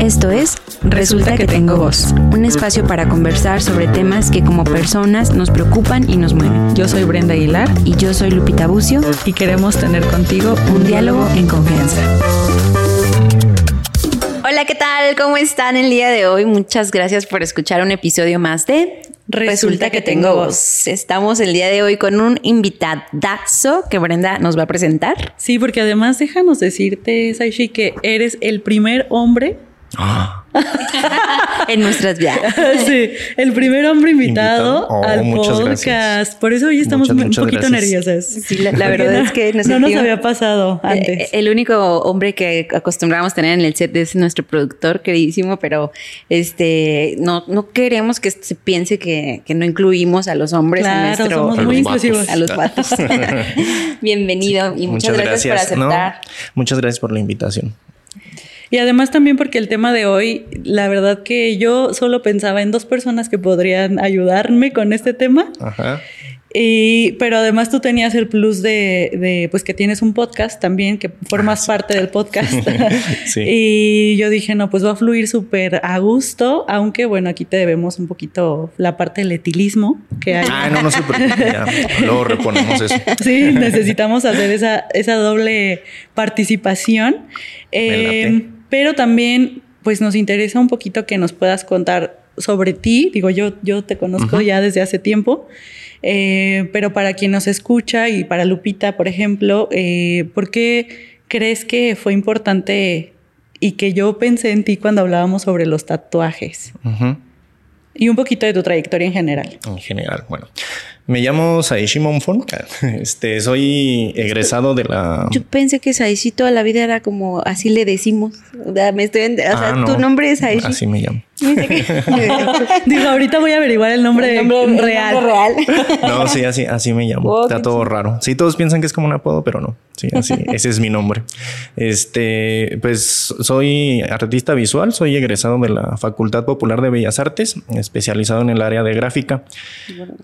Esto es Resulta que tengo voz, un espacio para conversar sobre temas que como personas nos preocupan y nos mueven. Yo soy Brenda Aguilar Y yo soy Lupita Bucio y queremos tener contigo un diálogo en confianza. Hola, ¿qué tal? ¿Cómo están el día de hoy? Muchas gracias por escuchar un episodio más de Resulta, que, tengo voz. Estamos el día de hoy con un invitadazo que Brenda nos va a presentar. Sí, porque además déjanos decirte, Saishi, que eres el primer hombre Ah, en nuestras vidas. Sí, el primer hombre invitado, Invitado. Oh, al podcast. gracias. Por eso hoy estamos Muchas, un muchas poquito gracias. nerviosas. Sí, la, la verdad es que nos no nos había pasado Eh, antes. El único hombre que acostumbramos tener en el set es nuestro productor queridísimo, pero este no, no queremos que se piense que, que no incluimos a los hombres en nuestro somos A muy los vatos. inclusivos. a los vatos. Bienvenido y muchas, gracias, por No, aceptar. muchas gracias por la invitación. Y además también porque el tema de hoy, la verdad que yo solo pensaba en dos personas que podrían ayudarme con este tema. Ajá. Y, pero además tú tenías el plus de, de, pues que tienes un podcast también, que formas parte del podcast. Sí. Y yo dije, no, pues va a fluir súper a gusto, aunque bueno, aquí te debemos un poquito la parte del etilismo que hay. Ah, no, no se preocupe. Ya, luego reponemos eso. Sí, necesitamos hacer esa, esa doble participación. Eh. Pero también, pues nos interesa un poquito que nos puedas contar sobre ti. Digo, yo, yo te conozco ya desde hace tiempo. eh, pero para quien nos escucha y para Lupita, por ejemplo, eh, ¿por qué crees que fue importante y que yo pensé en ti cuando hablábamos sobre los tatuajes? Y un poquito de tu trayectoria en general. En general, bueno. Me llamo Saishi Monfon. Este, soy egresado de la. Yo pensé que Saishi toda la vida era como así le decimos. O sea, me estoy o sea, Ah, no. tu nombre es Saishi. Así me llamo. Digo, ahorita voy a averiguar el nombre, El nombre- el real. nombre real. No, sí, así, así me llamo. Oh, Está todo raro. Sí, todos piensan que es como un apodo, pero no. Sí, así, ese es mi nombre. Este, pues soy artista visual, soy egresado de la Facultad Popular de Bellas Artes, especializado en el área de gráfica.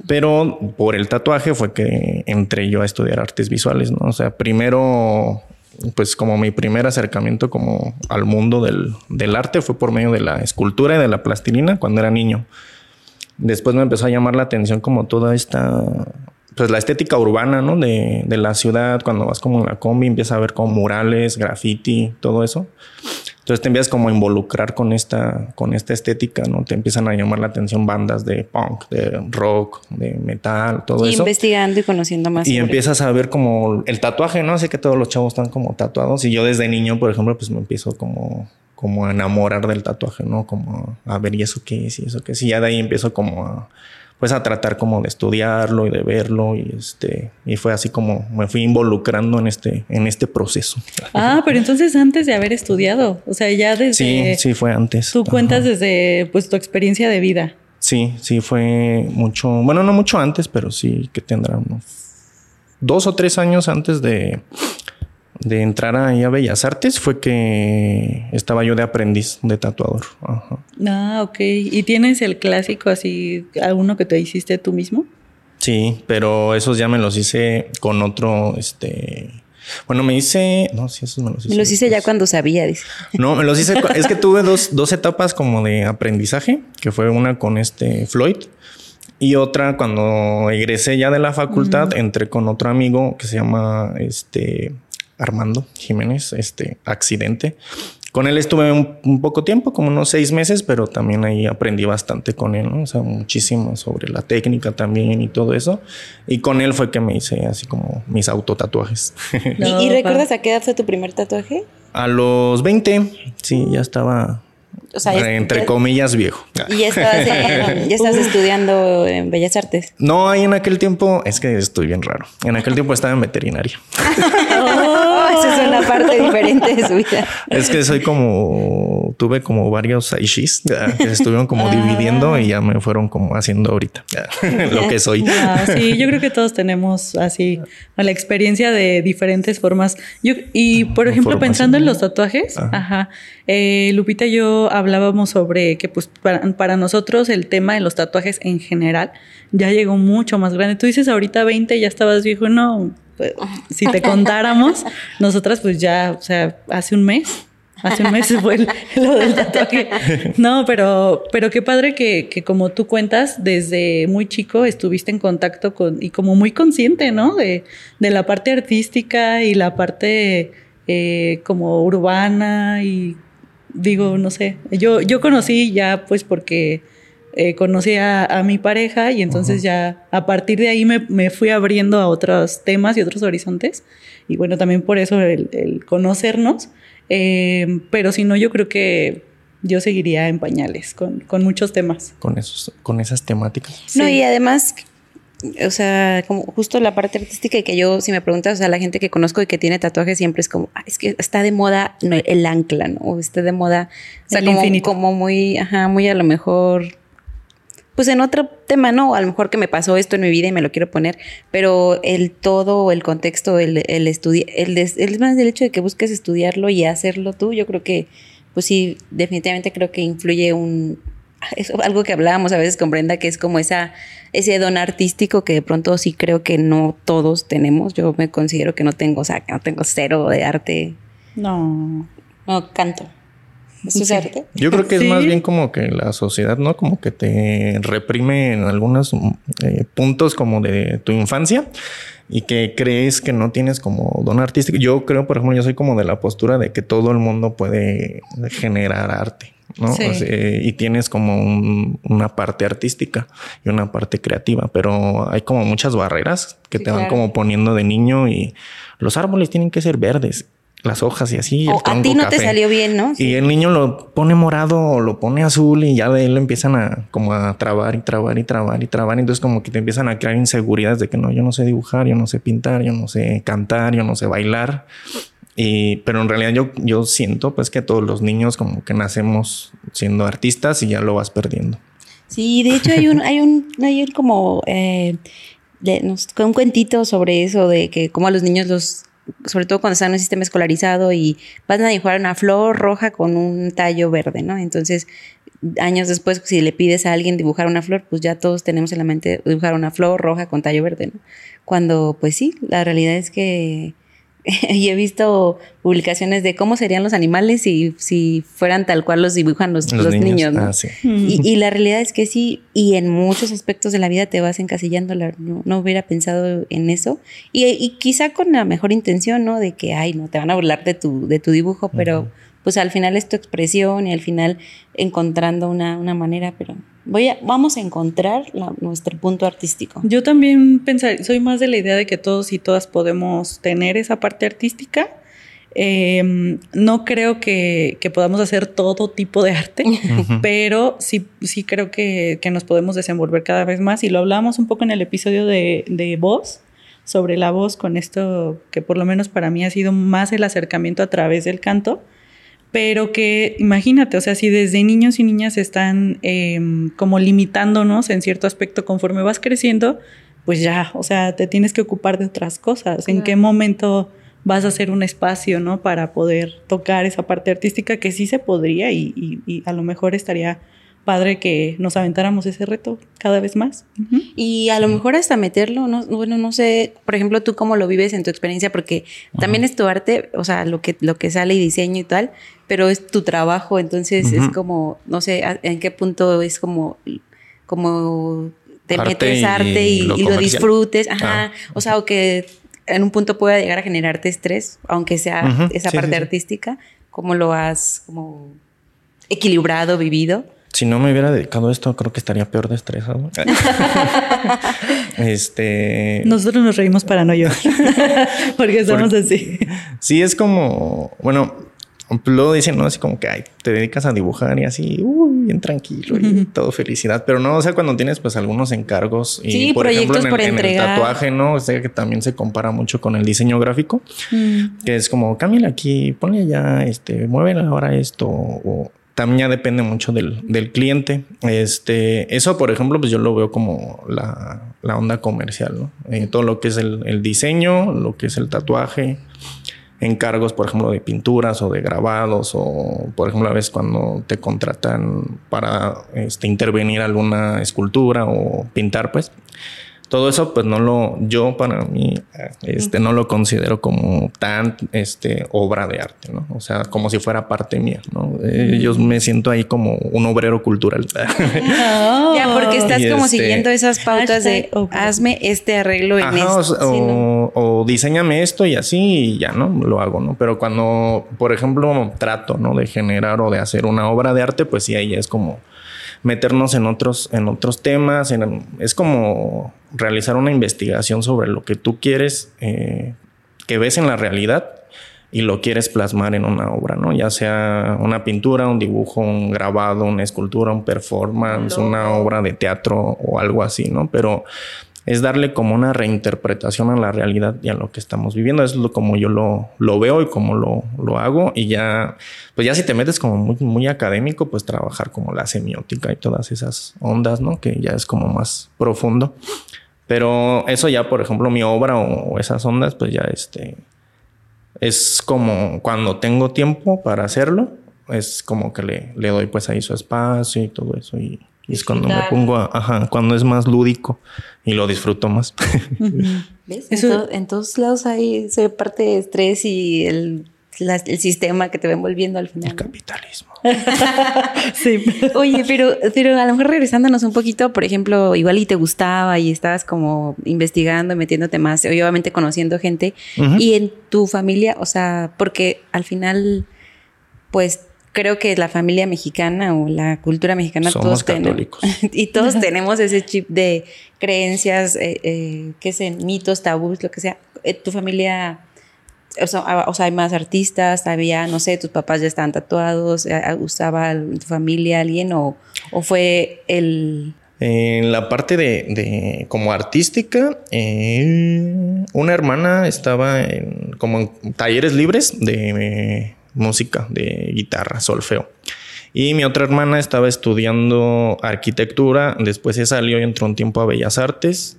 Pero por el tatuaje fue que entré yo a estudiar artes visuales, ¿no? O sea, primero, pues como mi primer acercamiento como al mundo del, del arte fue por medio de la escultura y de la plastilina cuando era niño. Después me empezó a llamar la atención como toda esta, pues la estética urbana, ¿no? De, de la ciudad, cuando vas como en la combi, empiezas a ver como murales, graffiti, todo eso. Entonces te empiezas como a involucrar con esta, con esta estética, ¿no? Te empiezan a llamar la atención bandas de punk, de rock, de metal, todo Y eso. investigando y conociendo más. Y sobre- empiezas a ver como el tatuaje, ¿no? Así que todos los chavos están como tatuados. Y yo desde niño, por ejemplo, pues me empiezo como, como a enamorar del tatuaje, ¿no? Como a ver, ¿y eso qué es? ¿Y eso qué es? Y ya de ahí empiezo como a, pues a tratar como de estudiarlo y de verlo. Y este, y fue así como me fui involucrando en este, en este proceso. Ah, pero entonces antes de haber estudiado, o sea, ya desde... Sí, sí, fue antes. Tú Ajá. cuentas desde pues tu experiencia de vida. Sí, sí, fue mucho, bueno, no mucho antes, pero sí que tendrá unos dos o tres años antes de, de entrar ahí a Bellas Artes, fue que estaba yo de aprendiz de tatuador. Ajá. Ah, ok. ¿Y tienes el clásico así, a uno que te hiciste tú mismo? Sí, pero esos ya me los hice con otro, este, bueno, me hice, no, sí, esos me los hice. Me los hice ya cuando sabía, dice. No, me los hice. es que tuve dos, dos etapas como de aprendizaje, que fue una con este Floyd y otra cuando egresé ya de la facultad, entré con otro amigo que se llama este Armando Jiménez, este accidente. Con él estuve un, un poco tiempo, como unos seis meses, pero también ahí aprendí bastante con él, ¿no? O sea, muchísimo sobre la técnica también y todo eso. Y con él fue que me hice así como mis autotatuajes. ¿Y- No, ¿Y, pa. recuerdas a qué edad fue tu primer tatuaje? A los 20, sí, ya estaba O sea, ya- entre ya- comillas viejo. Y ya estabas, en- ya estabas estudiando en Bellas Artes. No, ahí en aquel tiempo, es que estoy bien raro. En aquel tiempo estaba en veterinaria. Oh, esa es una parte diferente de su vida. Es que soy como, tuve como varios Aishis ya, que se estuvieron como dividiendo y ya me fueron como haciendo ahorita ya, lo que soy. Ah, sí, yo creo que todos tenemos así la experiencia de diferentes formas. Yo, y por ejemplo, Formación. pensando en los tatuajes, Ajá. ajá, eh, Lupita y yo hablábamos sobre que pues para, para nosotros el tema de los tatuajes en general ya llegó mucho más grande. Tú dices ahorita 20 ya estabas viejo, no, pues, si te contáramos, nosotras pues ya, o sea, hace un mes Hace un mes fue lo del tatuaje. No, pero, pero qué padre que, que, como tú cuentas, desde muy chico estuviste en contacto con, y como muy consciente, ¿no? De, de la parte artística y la parte eh, como urbana y digo, no sé, yo, yo conocí ya pues porque eh, conocí a, mi pareja y entonces ya a partir de ahí me, me, fui abriendo a otros temas y otros horizontes y bueno, también por eso el, conocernos, eh, pero si no, yo creo que yo seguiría en pañales con, con muchos temas. Con, esos, con esas temáticas. No, y además o sea, como justo la parte artística y que yo, si me preguntas, o sea, la gente que conozco y que tiene tatuajes siempre es como, es que está de moda el ancla, ¿no? O está de moda, o sea, como, como, muy, ajá, muy a lo mejor, pues en otro tema, ¿no? A lo mejor que me pasó esto en mi vida y me lo quiero poner, pero el todo, el contexto, el, el estudio, el, el, más del hecho de que busques estudiarlo y hacerlo tú, yo creo que, pues sí, definitivamente creo que influye un, es algo que hablábamos a veces con Brenda, que es como esa, ese don artístico que de pronto sí creo que no todos tenemos. Yo me considero que no tengo, o sea, que no tengo cero de arte. No. No, canto. ¿Eso es arte? Yo creo que es más bien como que la sociedad, ¿no? Como que te reprime en algunos eh, puntos como de tu infancia y que crees que no tienes como don artístico. Yo creo, por ejemplo, yo soy como de la postura de que todo el mundo puede generar arte. ¿no? y tienes como una parte artística y una parte creativa, pero hay como muchas barreras que te van como poniendo de niño y los árboles tienen que ser verdes las hojas y así. O a ti no te salió bien, ¿no? Y el niño lo pone morado o lo pone azul y ya de él lo empiezan a como a trabar y trabar y trabar y trabar. Entonces como que te empiezan a crear inseguridades de que no, yo no sé dibujar, yo no sé pintar, yo no sé cantar, yo no sé bailar. Y, pero en realidad yo, yo siento pues que todos los niños como que nacemos siendo artistas y ya lo vas perdiendo. Sí, de hecho hay un, hay un, hay un como eh, un cuentito sobre eso, de que como a los niños los, sobre todo cuando están en un sistema escolarizado y van a dibujar una flor roja con un tallo verde, ¿no? Entonces, años después, si le pides a alguien dibujar una flor, pues ya todos tenemos en la mente dibujar una flor roja con tallo verde, ¿no? Cuando, pues sí, la realidad es que y he visto publicaciones de cómo serían los animales si, si fueran tal cual los dibujan los, niños. ¿no? Ah, y, la realidad es que sí, y en muchos aspectos de la vida te vas encasillando, no, no hubiera pensado en eso. Y, quizá con la mejor intención, ¿no? De que, ay, no, te van a burlar de tu, de tu dibujo, pero pues al final es tu expresión y al final encontrando una, una manera, pero voy a, vamos a encontrar nuestro punto artístico. Yo también pensar, soy más de la idea de que todos y todas podemos tener esa parte artística. Em, no creo que, podamos hacer todo tipo de arte, pero sí, sí creo que, nos podemos desenvolver cada vez más. Y lo hablamos un poco en el episodio de, de voz, sobre la voz, con esto que por lo menos para mí ha sido más el acercamiento a través del canto pero que imagínate, o sea, si desde niños y niñas están em, como limitándonos en cierto aspecto conforme vas creciendo, pues ya, o sea, te tienes que ocupar de otras cosas. ¿En qué momento vas a hacer un espacio, ¿no? Para poder tocar esa parte artística que sí se podría y, y a lo mejor estaría padre que nos aventáramos ese reto cada vez más. Y a lo mejor hasta meterlo, no, bueno, no sé, por ejemplo, tú cómo lo vives en tu experiencia, porque también es tu arte, o sea, lo que, lo que sale y diseño y tal, pero es tu trabajo, entonces es como, no sé, en qué punto es como, como te metes arte y, lo, disfrutes, ajá, ah, o sea, o que en un punto pueda llegar a generarte estrés, aunque sea esa parte artística, ¿cómo lo has como equilibrado, vivido? Si no me hubiera dedicado a esto, creo que estaría peor de estresado. este. Nosotros nos reímos para no llorar. porque somos así. Sí, es como. Bueno, luego dicen, ¿no? Así como que ay, te dedicas a dibujar y así, uy, bien tranquilo y todo felicidad. Pero no, o sea, cuando tienes pues algunos encargos y sí, por ejemplo en, por el, el, tatuaje, ¿no? O sea, que también se compara mucho con el diseño gráfico, mm. que es como cámbiale aquí, ponle allá, este, mueve ahora esto o también ya depende mucho del, cliente. Este, eso, por ejemplo, pues yo lo veo como la, onda comercial, ¿no? Eh, todo lo que es el, diseño, lo que es el tatuaje, encargos, por ejemplo, de pinturas o de grabados, o por ejemplo, a veces cuando te contratan para este, intervenir alguna escultura o pintar, pues todo eso pues no lo, yo para mí, este, no lo considero como tan, este, obra de arte, ¿no? O sea, como si fuera parte mía, ¿no? Eh, yo me siento ahí como un obrero cultural. ya, porque estás como este, siguiendo esas pautas de hazme este arreglo en esto. O, diseñame esto y así y ya, ¿no? Lo hago, ¿no? Pero cuando, por ejemplo, trato, ¿no? De generar o de hacer una obra de arte, pues sí, ahí es como meternos en otros, en otros temas. es como realizar una investigación sobre lo que tú quieres, eh, que ves en la realidad y lo quieres plasmar en una obra, ¿no? Ya sea una pintura, un dibujo, un grabado, una escultura, un performance, una obra de teatro o algo así, ¿no? Pero es darle como una reinterpretación a la realidad y a lo que estamos viviendo. Es lo, como yo lo, lo veo y como lo, lo, hago. Y ya, pues ya si te metes como muy, académico, pues trabajar como la semiótica y todas esas ondas, ¿no? Que ya es como más profundo. Pero eso ya, por ejemplo, mi obra o, esas ondas, pues ya este, es como cuando tengo tiempo para hacerlo, es como que le, le doy pues ahí su espacio y todo eso y y es cuando me pongo a, ajá, cuando es más lúdico y lo disfruto más. ¿Ves? en, todos lados hay se parte de estrés y el, el sistema que te va envolviendo al final. El capitalismo. sí. Oye, pero, pero a lo mejor regresándonos un poquito, por ejemplo, igual y te gustaba y estabas como investigando, metiéndote más, obviamente conociendo gente. Y en tu familia, o sea, porque al final, pues creo que la familia mexicana o la cultura mexicana todos católicos. y todos tenemos ese chip de creencias, eh, eh, qué sé, mitos, tabús, lo que sea. Eh, tu familia, o sea, hay más artistas, había, no sé, tus papás ya estaban tatuados, usaba tu familia alguien o, o fue el... En la parte de, de como artística, una hermana estaba en, como en talleres libres de música, de guitarra, solfeo. Y mi otra hermana estaba estudiando arquitectura, después se salió y entró un tiempo a Bellas Artes,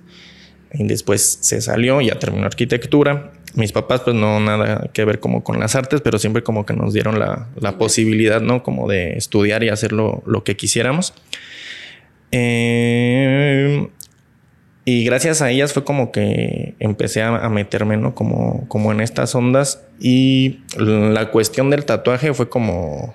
y después se salió, ya terminó arquitectura. Mis papás pues no nada que ver como con las artes, pero siempre como que nos dieron la, posibilidad, ¿no? Como de estudiar y hacer lo, que quisiéramos. Eh, y gracias a ellas fue como que empecé a, meterme, ¿no? Como, como en estas ondas. Y la cuestión del tatuaje fue como...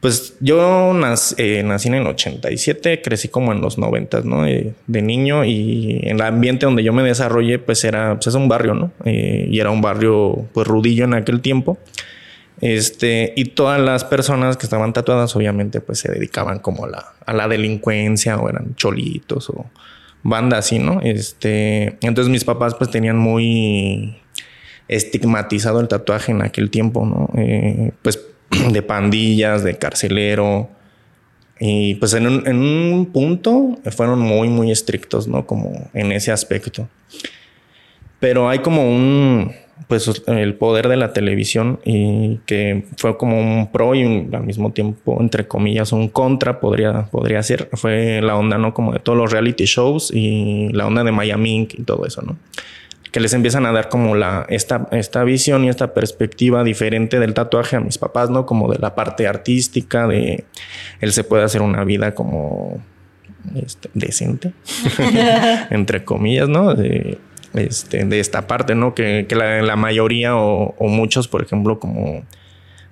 Pues yo nací, eh, nací en el 87, crecí como en los 90, ¿no? Eh, de niño y en el ambiente donde yo me desarrollé, pues era, pues es un barrio, ¿no? Eh, y era un barrio, pues rudillo en aquel tiempo. Este, y todas las personas que estaban tatuadas, obviamente, pues se dedicaban como a la, a la delincuencia o eran cholitos o banda así, ¿no? Este, entonces mis papás pues tenían muy estigmatizado el tatuaje en aquel tiempo, ¿no? Eh, pues de pandillas, de carcelero. Y pues en un, en un, punto fueron muy, muy estrictos, ¿no? Como en ese aspecto. Pero hay como un, pues el poder de la televisión y que fue como un pro y al mismo tiempo, entre comillas, un contra, podría, podría ser. Fue la onda, ¿no? Como de todos los reality shows y la onda de Miami Inc. y todo eso, ¿no? Que les empiezan a dar como la, esta, esta visión y esta perspectiva diferente del tatuaje a mis papás, ¿no? Como de la parte artística, de él se puede hacer una vida como este, decente, entre comillas, ¿no? De, este, de esta parte, ¿no? Que, la, mayoría o, muchos, por ejemplo, como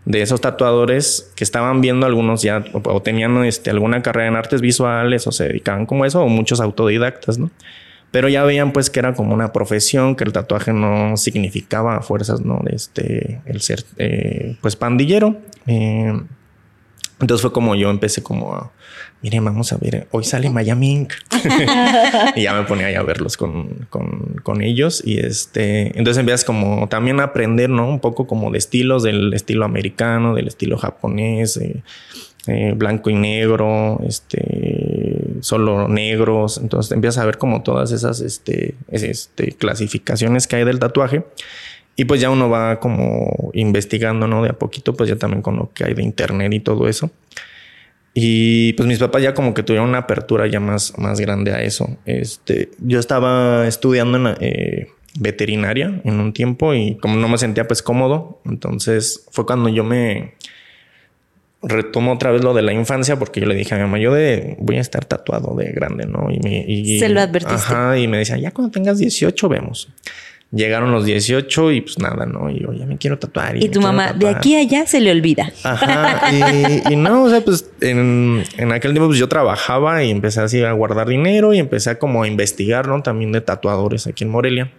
de esos tatuadores que estaban viendo algunos ya o, tenían este, alguna carrera en artes visuales o se dedicaban como eso o muchos autodidactas, ¿no? Pero ya veían pues que era como una profesión, que el tatuaje no significaba fuerzas, ¿no? Este, el ser eh, pues pandillero. Eh, entonces fue como yo empecé como a, miren, vamos a ver, hoy sale Miami Inc. y ya me ponía ahí a verlos con, con, ellos. Y este, entonces empiezas como también a aprender, ¿no? Un poco como de estilos, del estilo americano, del estilo japonés, eh, eh, blanco y negro, este, solo negros. Entonces empiezas a ver como todas esas este, este, clasificaciones que hay del tatuaje. Y pues ya uno va como investigando, ¿no? De a poquito, pues ya también con lo que hay de internet y todo eso. Y pues mis papás ya como que tuvieron una apertura ya más, más grande a eso. Este, yo estaba estudiando en eh, veterinaria en un tiempo y como no me sentía pues cómodo, entonces fue cuando yo me retomo otra vez lo de la infancia porque yo le dije a mi mamá, yo de, voy a estar tatuado de grande, ¿no? Y, me, y Se lo advertiste. Ajá, y me decía, ya cuando tengas 18 vemos. Llegaron los 18 y pues nada, ¿no? Y yo ya me quiero tatuar. Y, me tu mamá, de tatuar". aquí a allá se le olvida. Ajá, y, y no, o sea, pues en, en aquel tiempo pues yo trabajaba y empecé así a guardar dinero y empecé a como a investigar, ¿no? También de tatuadores aquí en Morelia.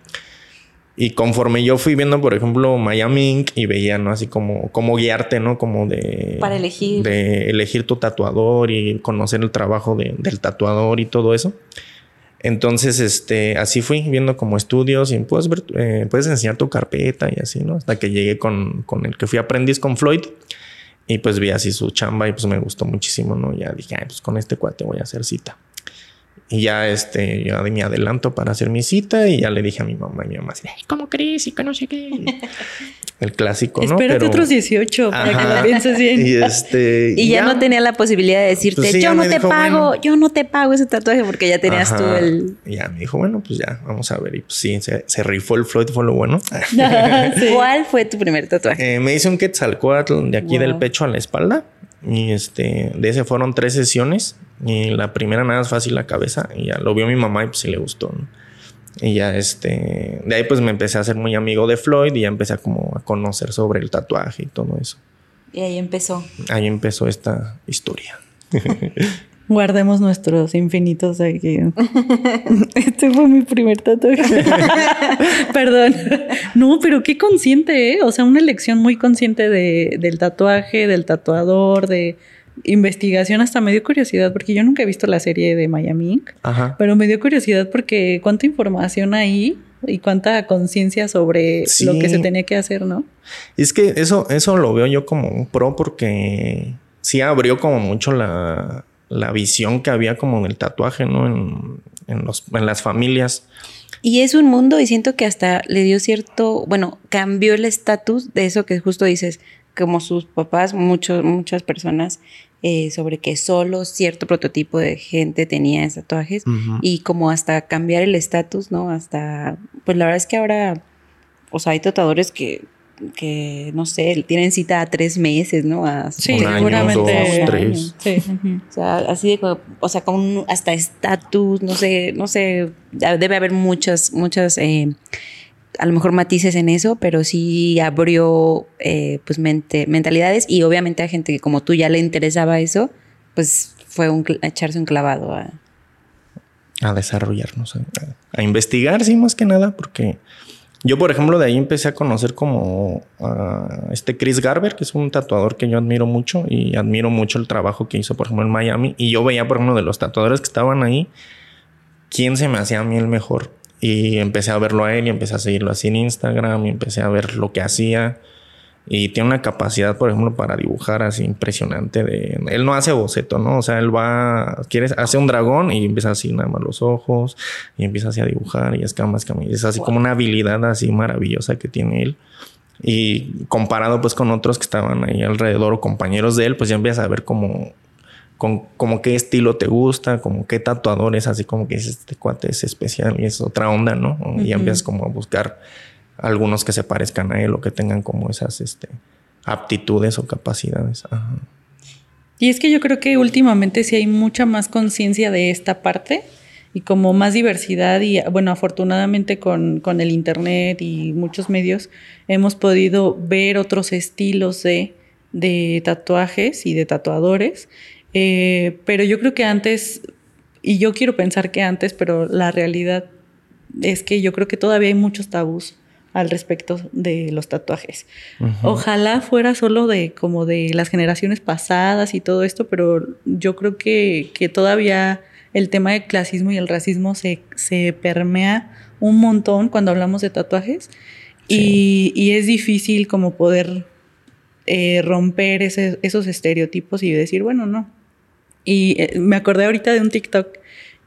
Y conforme yo fui viendo, por ejemplo, Miami Ink y veía, ¿no? Así como, como guiarte, ¿no? Como de... Para elegir. De elegir tu tatuador y conocer el trabajo de- del tatuador y todo eso. Entonces, este, así fui viendo como estudios y puedes ver, eh, puedes enseñar tu carpeta y así, ¿no? Hasta que llegué con, con el que fui aprendiz con Floyd y pues vi así su chamba y pues me gustó muchísimo, ¿no? Ya dije, "Ay, pues con este cuate voy a hacer cita. Y ya, este, di mi adelanto para hacer mi cita y ya le dije a mi mamá y mi mamá así, "Ay, ¿cómo crees? Y que no sé qué. El clásico, ¿no? Espérate Pero- otros 18 para que Ajá. lo pienses bien. Y este. Y ya, no tenía la posibilidad de decirte, Pues sí, yo no te dijo, pago, bueno. yo no te pago ese tatuaje porque ya tenías tú Ajá. el... Y Ya me dijo, bueno, pues ya, vamos a ver. Y pues sí, se, se rifó el Floyd, fue lo bueno. Sí. ¿Cuál fue tu primer tatuaje? Eh, me hice un Quetzalcoatl de aquí Wow. del pecho a la espalda. Y este, de ese fueron tres sesiones. Y la primera nada más fácil la cabeza. Y ya lo vio mi mamá y pues sí le gustó. ¿no? Y ya este, de ahí pues me empecé a ser muy amigo de Floyd y ya empecé a como a conocer sobre el tatuaje y todo eso. Y ahí empezó. Ahí empezó esta historia. Guardemos nuestros infinitos aquí. Este fue mi primer tatuaje. Perdón. No, pero qué consciente, ¿eh? O sea, una elección muy consciente de, del tatuaje, del tatuador, de investigación. Hasta me dio curiosidad, porque yo nunca he visto la serie de Miami Ink, Ajá. pero me dio curiosidad porque cuánta información hay y cuánta conciencia sobre Sí. lo que se tenía que hacer, ¿no? Y es que eso, eso lo veo yo como un pro porque sí abrió como mucho la, la visión que había como del tatuaje, ¿no? En, en, los, en las familias. Y es un mundo y siento que hasta le dio cierto, bueno, cambió el estatus de eso que justo dices, como sus papás, muchos, muchas personas, eh, sobre que solo cierto prototipo de gente tenía tatuajes Ujú. y como hasta cambiar el estatus, ¿no? Hasta, pues la verdad es que ahora, o sea, hay tatuadores que, que no sé, tienen cita a tres meses, ¿no? A Sí, Un año, seguramente. dos, tres. Sí. o sea, así de, como- o sea, con un- hasta estatus, no sé, no sé, debe haber muchas, muchas, eh, a lo mejor matices en eso, pero sí abrió, eh, pues, mente, mentalidades y obviamente a gente que como tú ya le interesaba eso, pues fue un, a echarse un clavado a... a desarrollarnos, a, a investigar, sí, más que nada, porque yo, por ejemplo, de ahí empecé a conocer como a este Chris Garber, que es un tatuador que yo admiro mucho y admiro mucho el trabajo que hizo, por ejemplo, en Miami. Y yo veía, por ejemplo, de los tatuadores que estaban ahí, quién se me hacía a mí el mejor. Y empecé a verlo a él y empecé a seguirlo así en Instagram y empecé a ver lo que hacía. Y tiene una capacidad, por ejemplo, para dibujar así impresionante. De, él no hace boceto, ¿no? O sea, él va, quiere, hace un dragón y empieza así nada más los ojos y empieza así a dibujar y escamas, escamas. Y es así como una habilidad así maravillosa que tiene él. Y comparado pues con otros que estaban ahí alrededor o compañeros de él, pues ya empiezas a ver como, con, como qué estilo te gusta, como qué tatuador es, así como que dices, este cuate es especial y es otra onda, ¿no? Y empiezas como a buscar algunos que se parezcan a él o que tengan como esas este, aptitudes o capacidades. Ajá. Y es que yo creo que últimamente sí hay mucha más conciencia de esta parte y como más diversidad y bueno, afortunadamente con, con el Internet y muchos medios hemos podido ver otros estilos de, de tatuajes y de tatuadores. Eh, pero yo creo que antes, y yo quiero pensar que antes, pero la realidad es que yo creo que todavía hay muchos tabús al respecto de los tatuajes. Ojalá fuera solo de como de las generaciones pasadas y todo esto, pero yo creo que, que todavía el tema del clasismo y el racismo se, se permea un montón cuando hablamos de tatuajes y, y es difícil como poder eh, romper ese- esos estereotipos y decir, bueno, no. Y eh, me acordé ahorita de un TikTok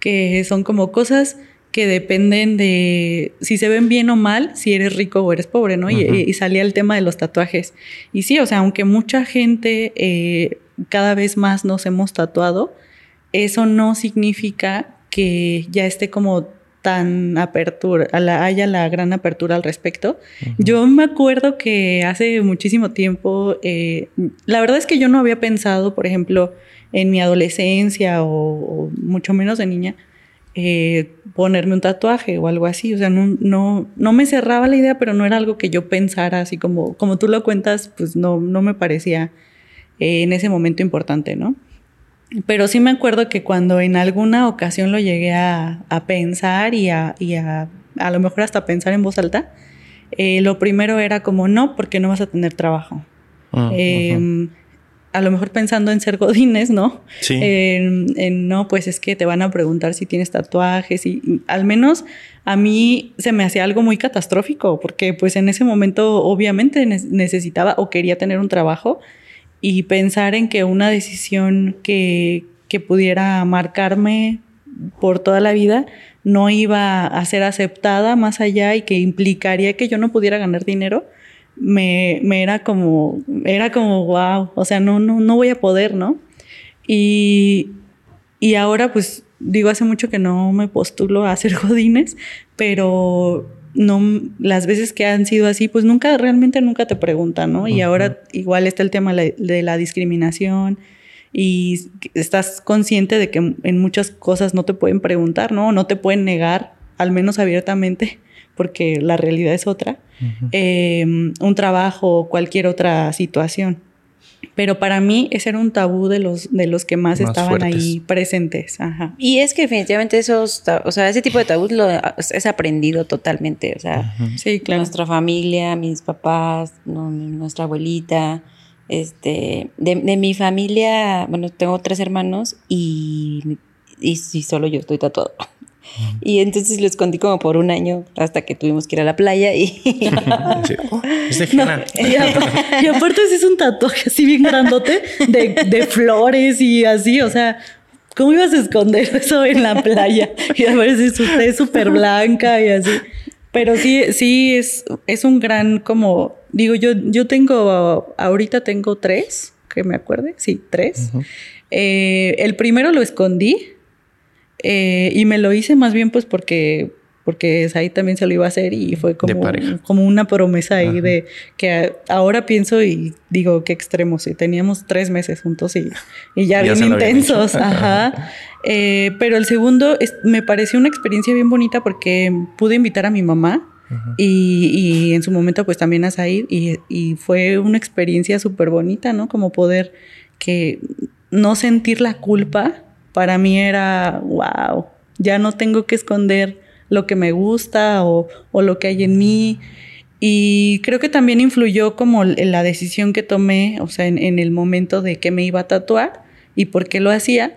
que son como cosas que dependen de si se ven bien o mal, si eres rico o eres pobre, ¿no? Y- salía el tema de los tatuajes. Y sí, o sea, aunque mucha gente eh, cada vez más nos hemos tatuado, eso no significa que ya esté como tan apertura, haya la gran apertura al respecto. Yo me acuerdo que hace muchísimo tiempo, eh, la verdad es que yo no había pensado, por ejemplo, en mi adolescencia o, mucho menos de niña, eh, ponerme un tatuaje o algo así. O sea, no, no, no me cerraba la idea, pero no era algo que yo pensara así como, como tú lo cuentas, pues no, no me parecía eh, en ese momento importante, ¿no? Pero sí me acuerdo que cuando en alguna ocasión lo llegué a, pensar y, a, a, lo mejor hasta pensar en voz alta, eh, lo primero era como no, porque no vas a tener trabajo. Ah, em, a lo mejor pensando en ser godines, ¿no? Sí. En, no, pues es que te van a preguntar si tienes tatuajes y, al menos a mí se me hacía algo muy catastrófico porque pues en ese momento obviamente necesitaba o quería tener un trabajo y pensar en que una decisión que, pudiera marcarme por toda la vida no iba a ser aceptada más allá y que implicaría que yo no pudiera ganar dinero, me, era como, era como, wow, o sea, no, no, no voy a poder, ¿no? Y, y ahora pues digo, hace mucho que no me postulo a hacer godines, pero no, las veces que han sido así, pues nunca, realmente nunca te preguntan, ¿no? Y ahora igual está el tema de la discriminación y estás consciente de que en muchas cosas no te pueden preguntar, ¿no? No te pueden negar, al menos abiertamente, porque la realidad es otra, em, un trabajo o cualquier otra situación. Pero para mí ese era un tabú de los, de los que más, estaban ahí presentes. Ajá. Y es que definitivamente esos, o sea, ese tipo de tabú lo es aprendido totalmente. O sea, sí, claro. nuestra familia, mis papás, nuestra abuelita, este, de, de, mi familia, bueno, tengo tres hermanos y, y, y solo yo estoy tatuado. Y entonces lo escondí como por un año hasta que tuvimos que ir a la playa y... Oh, es de y, aparte es un tatuaje así bien grandote de, de flores y así, o sea, ¿cómo ibas a esconder eso en la playa? Y a si usted es súper blanca y así. Pero sí, sí es, es un gran como, digo, yo, yo tengo, ahorita tengo tres, que me acuerde, sí, tres. Eh, el primero lo escondí eh, y me lo hice más bien pues porque porque ahí también se lo iba a hacer y fue como, como una promesa ahí de que ahora pienso y digo qué extremos. Y teníamos tres meses juntos y, y ya, bien intensos. Ajá. Eh, pero el segundo me pareció una experiencia bien bonita porque pude invitar a mi mamá. Y, y, en su momento pues también a Said y, y fue una experiencia súper bonita, ¿no? Como poder que no sentir la culpa para mí era, wow, ya no tengo que esconder lo que me gusta o, lo que hay en mí. Y creo que también influyó como la decisión que tomé, o sea, en, el momento de que me iba a tatuar y por qué lo hacía.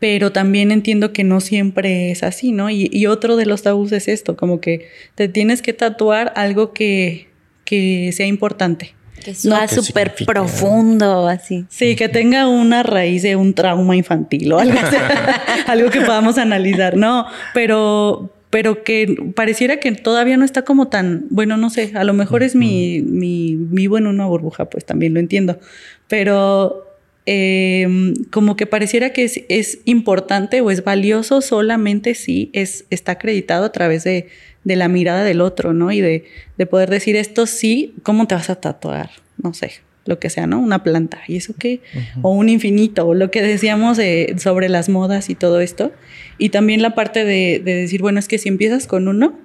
Pero también entiendo que no siempre es así, ¿no? Y, otro de los tabús es esto, como que te tienes que tatuar algo que, que sea importante. Que sea súper profundo, así. Sí, que tenga una raíz de un trauma infantil o algo, algo que podamos analizar. No, pero, pero que pareciera que todavía no está como tan, bueno, no sé, a lo mejor es mi, mi vivo en una burbuja, pues también lo entiendo, pero em, como que pareciera que es, es, importante o es valioso solamente si es, está acreditado a través de, de la mirada del otro, ¿no? Y de, de, poder decir esto sí, ¿cómo te vas a tatuar? No sé, lo que sea, ¿no? Una planta, ¿y eso qué? O un infinito, o lo que decíamos sobre las modas y todo esto. Y también la parte de, de, decir, bueno, es que si empiezas con uno,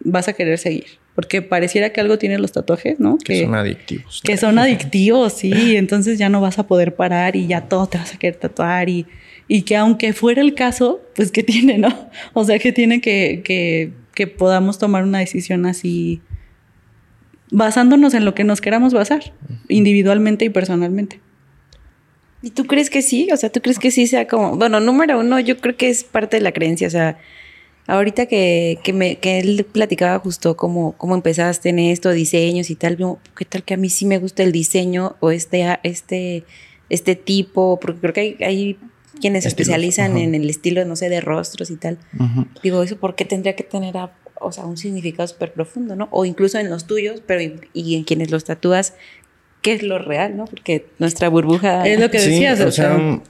vas a querer seguir. Porque pareciera que algo tiene los tatuajes, ¿no? Que, son adictivos. Que son adictivos, sí. Entonces ya no vas a poder parar y ya todo te vas a querer tatuar y, y que aunque fuera el caso, pues que tiene, ¿no? O sea, que tiene que, que que podamos tomar una decisión así basándonos en lo que nos queramos basar, individualmente y personalmente. ¿Y tú crees que sí? O sea, ¿tú crees que sí sea como, bueno, número uno, yo creo que es parte de la creencia, o sea, ahorita que, que, me, que él platicaba justo cómo, cómo empezaste en esto, diseños y tal, ¿qué tal que a mí sí me gusta el diseño o este, este, este tipo? Porque creo que hay, hay quienes se especializan en el estilo, no sé, de rostros y tal. Digo, eso por qué tendría que tener, o sea, un significado súper profundo, ¿no? O incluso en los tuyos, pero y, en quienes los tatúas, ¿qué es lo real, no? Porque nuestra burbuja... Es lo que decías. o sea,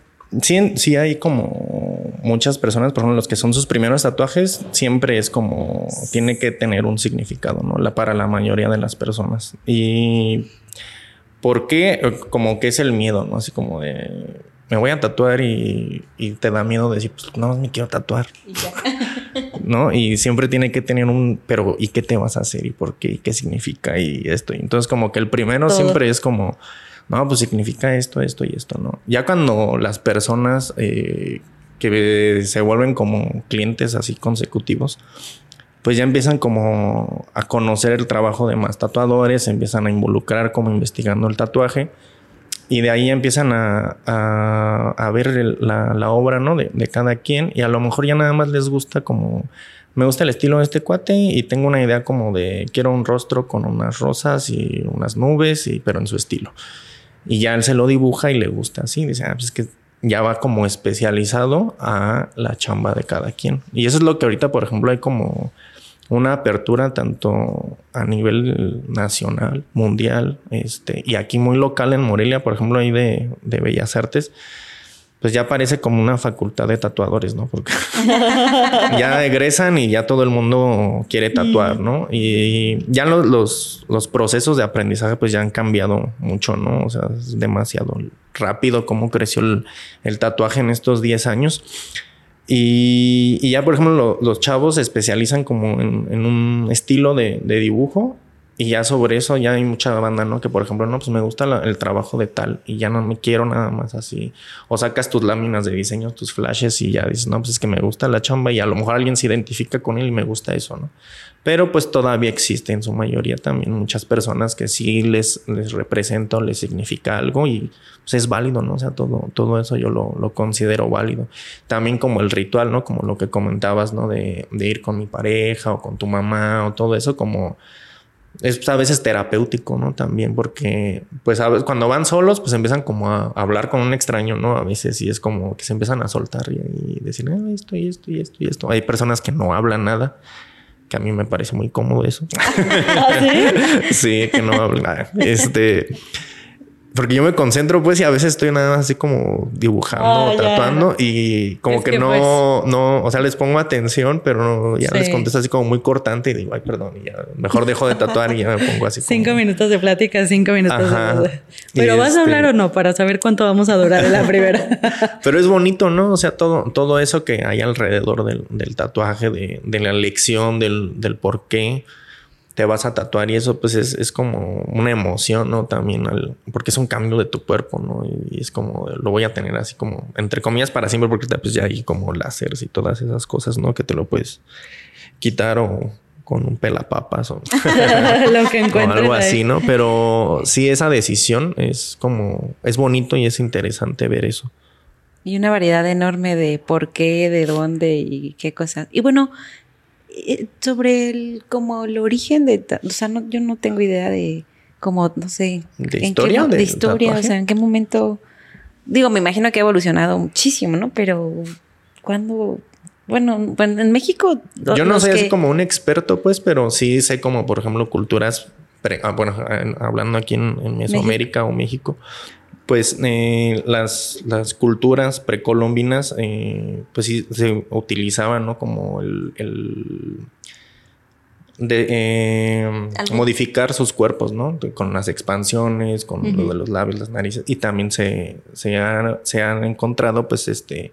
sí, sí hay como muchas personas, por ejemplo, los que son sus primeros tatuajes, siempre es como, tiene que tener un significado, ¿no? La, para la mayoría de las personas. Y ¿por qué? Como que es el miedo, ¿no? Así como de, me voy a tatuar y, te da miedo decir, pues no, me quiero tatuar. ¿No? Y siempre tiene que tener un, pero ¿y qué te vas a hacer? ¿Y por qué? ¿Y qué significa? Y esto. entonces como que el primero siempre es como, no, pues significa esto, esto y esto, ¿no? Ya cuando las personas eh, que se vuelven como clientes así consecutivos, pues ya empiezan como a conocer el trabajo de más tatuadores, empiezan a involucrar como investigando el tatuaje y de ahí empiezan a, a, ver la, obra, ¿no? De, de, cada quien y a lo mejor ya nada más les gusta como, me gusta el estilo de este cuate y tengo una idea como de, quiero un rostro con unas rosas y unas nubes, y, pero en su estilo. Y ya él se lo dibuja y le gusta así, dice, ah, pues es que ya va como especializado a la chamba de cada quien. Y eso es lo que ahorita, por ejemplo, hay como una apertura tanto a nivel nacional, mundial, este, y aquí muy local en Morelia, por ejemplo, ahí de, de Bellas Artes, pues ya parece como una facultad de tatuadores, ¿no? Porque ya egresan y ya todo el mundo quiere tatuar, ¿no? Y ya los, los, procesos de aprendizaje pues ya han cambiado mucho, ¿no? O sea, es demasiado rápido cómo creció el, el tatuaje en estos 10 años. Y, ya, por ejemplo, los chavos se especializan como en, un estilo de, dibujo y ya sobre eso ya hay mucha banda, ¿no? Que por ejemplo, no, pues me gusta el trabajo de tal y ya no me quiero nada más así. O sacas tus láminas de diseño, tus flashes y ya dices, no, pues es que me gusta la chamba y a lo mejor alguien se identifica con él y me gusta eso, ¿no? Pero pues todavía existe en su mayoría también muchas personas que sí les, les representa les significa algo y pues es válido, ¿no? O sea, todo, todo eso yo lo, lo considero válido. También como el ritual, ¿no? Como lo que comentabas, ¿no? De, de ir con mi pareja o con tu mamá o todo eso como es a veces terapéutico, ¿no? También porque, pues, a veces, cuando van solos, pues empiezan como a hablar con un extraño, ¿no? A veces y es como que se empiezan a soltar y, decir, ah, esto y esto y esto y esto. Hay personas que no hablan nada que a mí me parece muy cómodo eso. ¿Ah, sí? sí, que no habla. Este, porque yo me concentro, pues, y a veces estoy nada más así como dibujando, ah, tratando, y como que, no, pues, no, o sea, les pongo atención, pero ya les contesto así como muy cortante y digo, ay, perdón, y ya mejor dejo de tatuar y ya me pongo así. Cinco minutos de plática, cinco minutos de. Pero vas a hablar este o no para saber cuánto vamos a durar en la primera. pero es bonito, ¿no? O sea, todo, todo eso que hay alrededor del, del tatuaje, de, de, la lección, del, del por qué te vas a tatuar y eso pues es, como una emoción, ¿no? También, porque es un cambio de tu cuerpo, ¿no? Y, es como, lo voy a tener así como, entre comillas, para siempre, porque pues ya hay como láseres y todas esas cosas, ¿no? Que te lo puedes quitar o con un pelapapas o, lo que o algo así, ¿no? Pero sí, esa decisión es como, es bonito y es interesante ver eso. Y una variedad enorme de por qué, de dónde y qué cosas. Y bueno, sobre el, como el origen de, o sea, no, yo no tengo idea de como, no sé, de historia, de, historia, o sea, en qué momento, digo, me imagino que ha evolucionado muchísimo, ¿no? Pero cuando, bueno, en México... Yo no soy así como un experto, pues, pero sí sé como, por ejemplo, culturas, ah, bueno, hablando aquí en, Mesoamérica o México, pues eh, las, las, culturas precolombinas, eh, pues sí se utilizaban, ¿no? Como el, de eh, modificar sus cuerpos, ¿no? Con las expansiones, con lo de los labios, las narices, y también se, se, se han encontrado, pues, este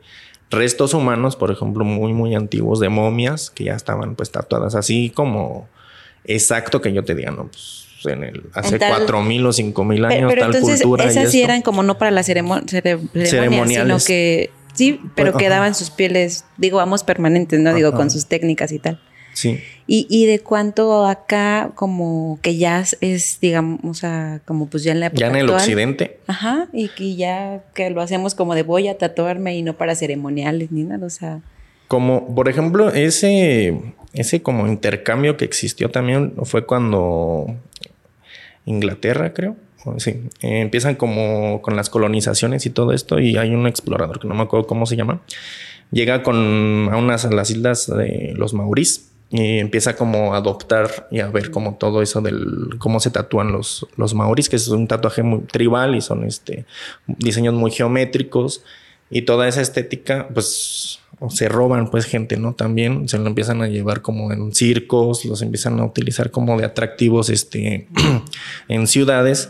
restos humanos, por ejemplo, muy, muy antiguos de momias que ya estaban pues tatuadas así como exacto que yo te diga, no, pues en el, hace cuatro mil o cinco mil años, pero, tal entonces, cultura. Esas sí eran como no para la ceremonia, ceremoniales, sino que sí, pero pues, quedaban sus pieles, digo, vamos permanentes, ¿no? Digo, con sus técnicas y tal. Sí. Y, y de cuánto acá, como que ya es, digamos, o sea, como pues ya en la época. Ya en el occidente. Ajá, y que ya que lo hacemos como de voy a tatuarme y no para ceremoniales ni nada, o sea. Como, por ejemplo, ese, ese como intercambio que existió también fue cuando Inglaterra, creo. Sí, empiezan como con las colonizaciones y todo esto y hay un explorador que no me acuerdo cómo se llama. Llega con a unas las islas de los Maurís y empieza como a adoptar y a ver como todo eso del cómo se tatúan los los que es un tatuaje muy tribal y son este diseños muy geométricos y toda esa estética pues o se roban pues gente, ¿no? También se lo empiezan a llevar como en circos, los empiezan a utilizar como de atractivos este, en ciudades.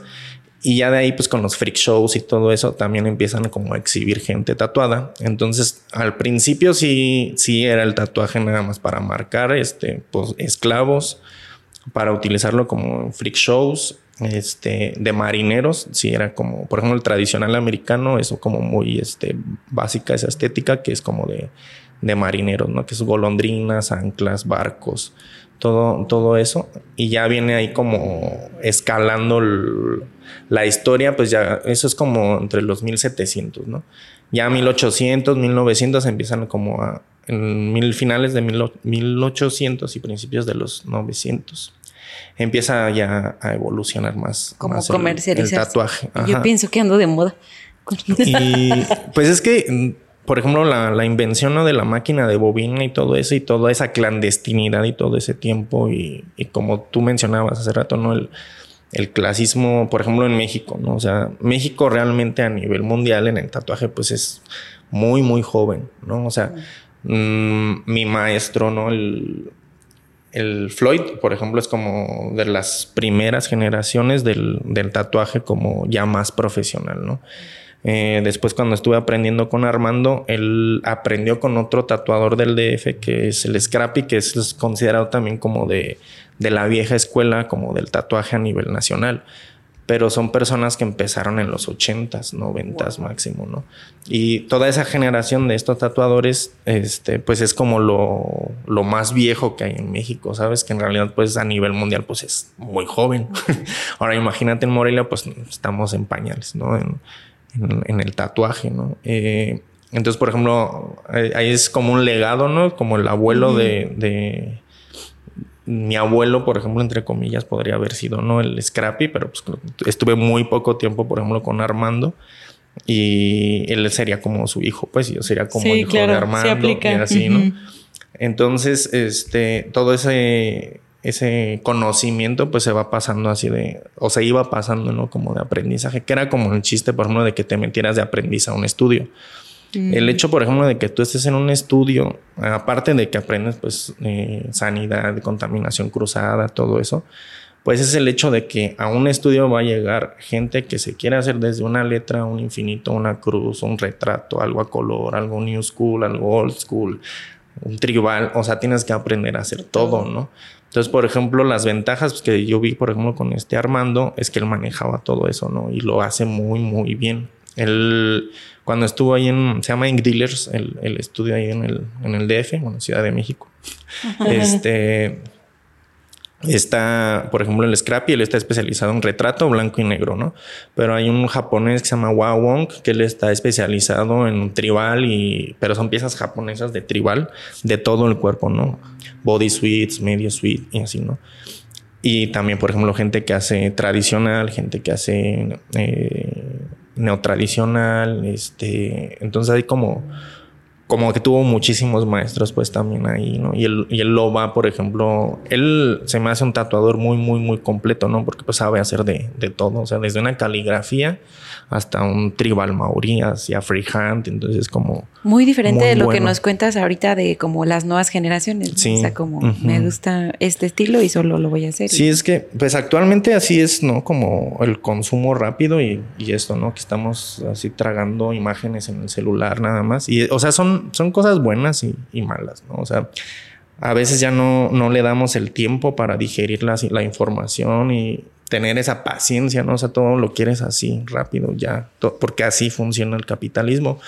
Y ya de ahí, pues con los freak shows y todo eso, también empiezan como a exhibir gente tatuada. Entonces, al principio sí, sí era el tatuaje nada más para marcar este, pues, esclavos, para utilizarlo como freak shows, este, de marineros, sí era como, por ejemplo, el tradicional americano, eso como muy este, básica esa estética, que es como de, de marineros, ¿no? Que es golondrinas, anclas, barcos, todo, todo eso. Y ya viene ahí como escalando la historia, pues ya, eso es como entre los 1700, ¿no? Ya 1800, 1900 empiezan como a, en mil finales de mil, 1800 y principios de los 900 empieza ya a evolucionar más. Como más comercializar. El, tatuaje. Yo pienso que ando de moda. Y pues es que, por ejemplo, la, invención de la máquina de bobina y todo eso y toda esa clandestinidad y todo ese tiempo y, como tú mencionabas hace rato, ¿no? El, el clasismo, por ejemplo, en México, ¿no? O sea, México realmente a nivel mundial en el tatuaje, pues es muy, muy joven, ¿no? O sea, mm, mi maestro, ¿no? El, el Floyd, por ejemplo, es como de las primeras generaciones del, tatuaje como ya más profesional, ¿no? Eh, después cuando estuve aprendiendo con Armando, él aprendió con otro tatuador del DF que es el Scrappy, que es considerado también como de, de la vieja escuela, como del tatuaje a nivel nacional pero son personas que empezaron en los 80s, 90s máximo, ¿no? Y toda esa generación de estos tatuadores, este, pues es como lo, lo, más viejo que hay en México, ¿sabes? Que en realidad, pues a nivel mundial, pues es muy joven. Ahora imagínate en Morelia, pues estamos en pañales, ¿no? En, en, el tatuaje, ¿no? Eh, entonces, por ejemplo, ahí es como un legado, ¿no? Como el abuelo de mi abuelo, por ejemplo, entre comillas, podría haber sido no el Scrappy, pero pues, estuve muy poco tiempo, por ejemplo, con Armando. Y él sería como su hijo, pues yo sería como el hijo de Armando y así, ¿no? Entonces, este, todo ese, ese conocimiento, pues se va pasando así de, o se iba pasando, ¿no? Como de aprendizaje, que era como un chiste, por ejemplo, de que te metieras de aprendiz a un estudio. El hecho, por ejemplo, de que tú estés en un estudio, aparte de que aprendes pues eh, sanidad, contaminación cruzada, todo eso, pues es el hecho de que a un estudio va a llegar gente que se quiere hacer desde una letra, un infinito, una cruz, un retrato, algo a color, algo new school, algo old school, un tribal, o sea, tienes que aprender a hacer todo, ¿no? Entonces, por ejemplo, las ventajas que yo vi, por ejemplo, con este Armando, es que él manejaba todo eso, ¿no? Y lo hace muy, muy bien. Él cuando estuvo ahí en, se llama Ink Dealers, el, el estudio ahí en el, en el DF, bueno, Ciudad de México. este, está, por ejemplo, el Scrappy, él está especializado en retrato blanco y negro, ¿no? Pero hay un japonés que se llama Wao Wong, que él está especializado en tribal y, pero son piezas japonesas de tribal de todo el cuerpo, ¿no? Body suites, medio suite y así, ¿no? Y también, por ejemplo, gente que hace tradicional, gente que hace eh, neotradicional, este, entonces hay como, como que tuvo muchísimos maestros pues también ahí, ¿no? Y él, y él lo va, por ejemplo, él se me hace un tatuador muy, muy, muy completo, ¿no? Porque pues sabe hacer de, de todo, o sea, desde una caligrafía hasta un tribal maorí, hacia freehand, entonces como... Muy diferente de lo que nos cuentas ahorita de como las nuevas generaciones. Sí. O sea, como me gusta este estilo y solo lo voy a hacer. Sí, es que pues actualmente así es, ¿no? Como el consumo rápido y, y, esto, ¿no? Que estamos así tragando imágenes en el celular nada más. Y, o sea, son, son cosas buenas y, malas, ¿no? O sea a veces ya no, no le damos el tiempo para digerir la, la, información y tener esa paciencia, ¿no? O sea, todo lo quieres así, rápido, ya, porque así funciona el capitalismo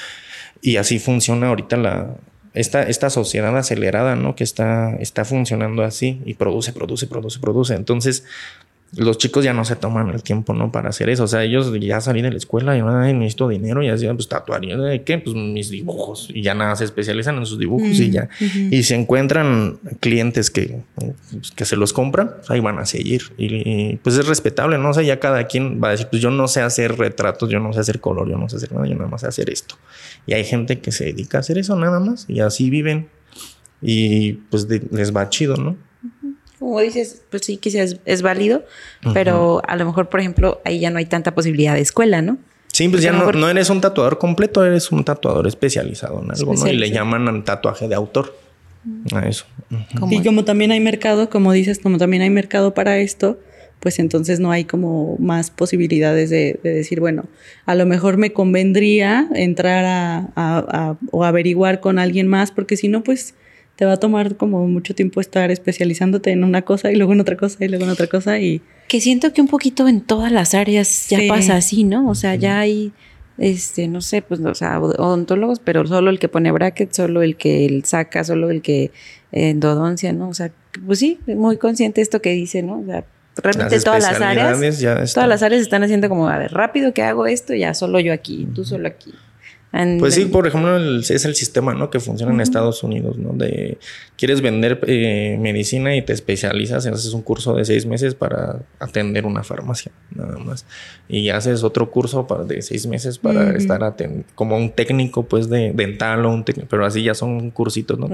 y así funciona ahorita la, esta, esta sociedad acelerada, ¿no? Que está, está funcionando así y produce, produce, produce, produce. Entonces, los chicos ya no se toman el tiempo, ¿no? Para hacer eso. O sea, ellos ya salí de la escuela y ay, necesito dinero y así, pues tatuaría. ¿De qué? Pues mis dibujos. Y ya nada, se especializan en sus dibujos y ya. Y se encuentran clientes que, pues, que se los compran, pues, ahí van a seguir. Y, pues es respetable, ¿no? O sea, ya cada quien va a decir, pues yo no sé hacer retratos, yo no sé hacer color, yo no sé hacer nada, yo nada más sé hacer esto. Y hay gente que se dedica a hacer eso nada más y así viven. Y pues les va chido, ¿no? Como dices, pues sí, quizás es, válido, pero a lo mejor, por ejemplo, ahí ya no hay tanta posibilidad de escuela, ¿no? Sí, pues ya no, no, eres un tatuador completo, eres un tatuador especializado en algo, ¿no? Y le llaman tatuaje de autor a eso. Y como también hay mercado, como dices, como también hay mercado para esto, pues entonces no hay como más posibilidades de, decir, bueno, a lo mejor me convendría entrar a, o averiguar con alguien más, porque si no, pues te va a tomar como mucho tiempo estar especializándote en una cosa y luego en otra cosa y luego en otra cosa y... Que siento que un poquito en todas las áreas ya pasa así, ¿no? O sea, ya hay, este, no sé, pues, o sea, odontólogos, pero solo el que pone bracket, solo el que saca, solo el que endodoncia, ¿no? O sea, pues sí, muy consciente esto que dice, ¿no? O sea, realmente todas las áreas, todas las áreas están haciendo como, a ver, rápido que hago esto, ya solo yo aquí, tú solo aquí pues sí, por ejemplo, es el sistema ¿no? que funciona en Estados Unidos, ¿no? De quieres vender eh, medicina y te especializas, haces un curso de seis meses para atender una farmacia, nada más. Y haces otro curso para, de seis meses para estar como un técnico, pues, de dental o un técnico, pero así ya son cursitos, ¿no?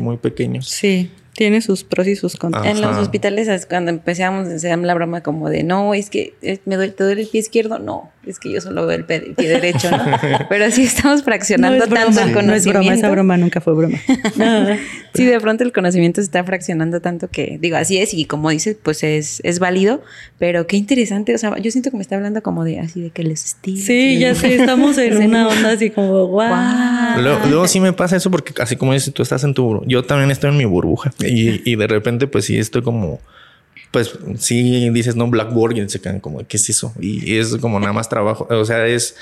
Muy pequeños. Sí. Tiene sus pros y sus contras. En los hospitales, cuando empezamos, se la broma como de, no, es que me duele, ¿te duele el pie izquierdo? No, es que yo solo veo el pie, derecho, ¿no? Pero así estamos fraccionando tanto el conocimiento. No es broma, esa broma nunca fue broma. sí, de pronto el conocimiento se está fraccionando tanto que, digo, así es, y como dices, pues es, es válido, pero qué interesante, o sea, yo siento que me está hablando como de, así de que les estilos. Sí, ya sé, estamos en una onda así como, wow. Luego, sí me pasa eso porque así como dices, tú estás en tu, yo también estoy en mi burbuja. Y, de repente, pues sí, estoy como, pues sí dices, no, Blackboard y se quedan como, ¿qué es eso? Y es como nada más trabajo, o sea, es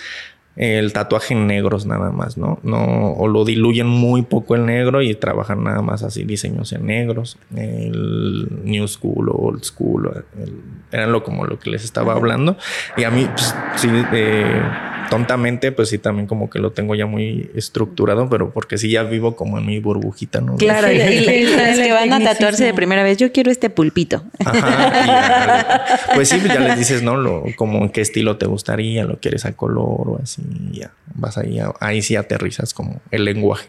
el tatuaje en negros nada más, ¿no? No, o lo diluyen muy poco el negro y trabajan nada más así diseños en negros, el New School o Old School, eran lo como lo que les estaba hablando. Y a mí, pues, sí, eh, tontamente, pues sí, también como que lo tengo ya muy estructurado, pero porque sí ya vivo como en mi burbujita, ¿no? Claro, y, los que van a tatuarse de primera vez, yo quiero este pulpito. pues sí, ya les dices, ¿no? Lo, como en qué estilo te gustaría, lo quieres a color o así, ya vas ahí, ahí sí aterrizas como el lenguaje.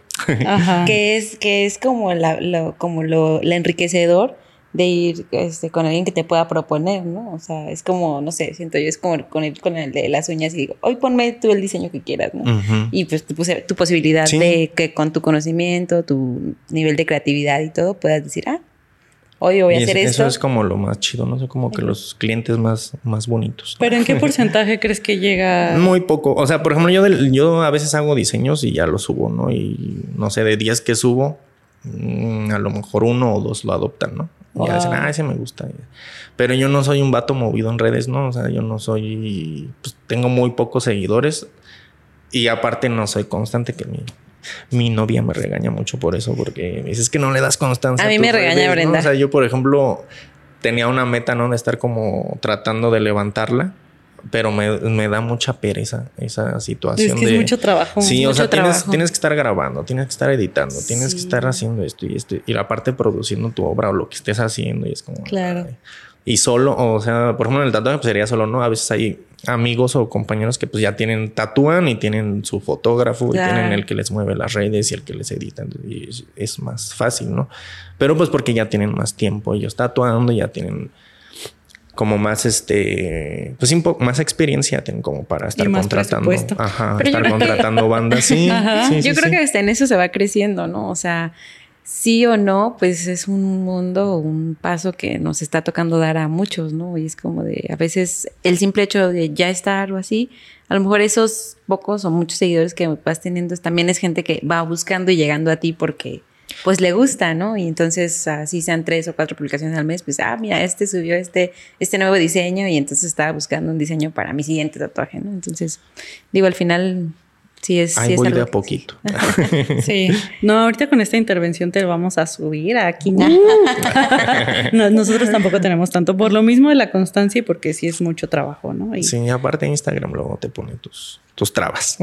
que es, que es como la, lo, como lo, lo enriquecedor de ir este, con alguien que te pueda proponer, ¿no? O sea, es como, no sé, siento yo, es como con el, con el de las uñas y digo, hoy ponme tú el diseño que quieras, ¿no? Y pues tu, tu posibilidad de que con tu conocimiento, tu nivel de creatividad y todo, puedas decir, ah, hoy voy a hacer esto. Eso es como lo más chido, ¿no? sé, como que los clientes más, más bonitos. ¿Pero en qué porcentaje crees que llega? Muy poco. O sea, por ejemplo, yo, yo a veces hago diseños y ya los subo, ¿no? Y no sé, de días que subo, mm, a lo mejor uno o dos lo adoptan, ¿no? Y ya dicen, ah, ese me gusta. Pero yo no soy un vato movido en redes, ¿no? O sea, yo no soy. Pues tengo muy pocos seguidores. Y aparte no soy constante, que mi, mi novia me regaña mucho por eso, porque me dices que no le das constancia. A mí me regaña Brenda. O sea, yo, por ejemplo, tenía una meta, ¿no? De estar como tratando de levantarla pero me, da mucha pereza esa situación. Es que es mucho trabajo. Sí, o sea, tienes, tienes, que estar grabando, tienes que estar editando, tienes que estar haciendo esto y esto, y aparte produciendo tu obra o lo que estés haciendo, y es como. Claro. y solo, o sea, por ejemplo, en el tatuaje pues sería solo, ¿no? A veces hay amigos o compañeros que pues ya tienen, tatúan y tienen su fotógrafo y tienen el que les mueve las redes y el que les edita. Y es más fácil, ¿no? Pero pues porque ya tienen más tiempo ellos tatuando, ya tienen como más este pues más experiencia tienen como para estar contratando. ajá, estar contratando bandas sí, yo creo que hasta en eso se va creciendo no o sea sí o no pues es un mundo un paso que nos está tocando dar a muchos no y es como de a veces el simple hecho de ya estar o así a lo mejor esos pocos o muchos seguidores que vas teniendo también es gente que va buscando y llegando a ti porque pues le gusta, ¿no? Y entonces así sean tres o cuatro publicaciones al mes, pues, ah, mira, este subió este, este nuevo diseño y entonces estaba buscando un diseño para mi siguiente tatuaje, ¿no? Entonces, digo, al final Sí, es, sí voy de a poquito. sí. No, ahorita con esta intervención te vamos a subir aquí. nosotros tampoco tenemos tanto por lo mismo de la constancia y porque sí es mucho trabajo, ¿no? Y... Sí, aparte Instagram luego te pone tus, tus trabas.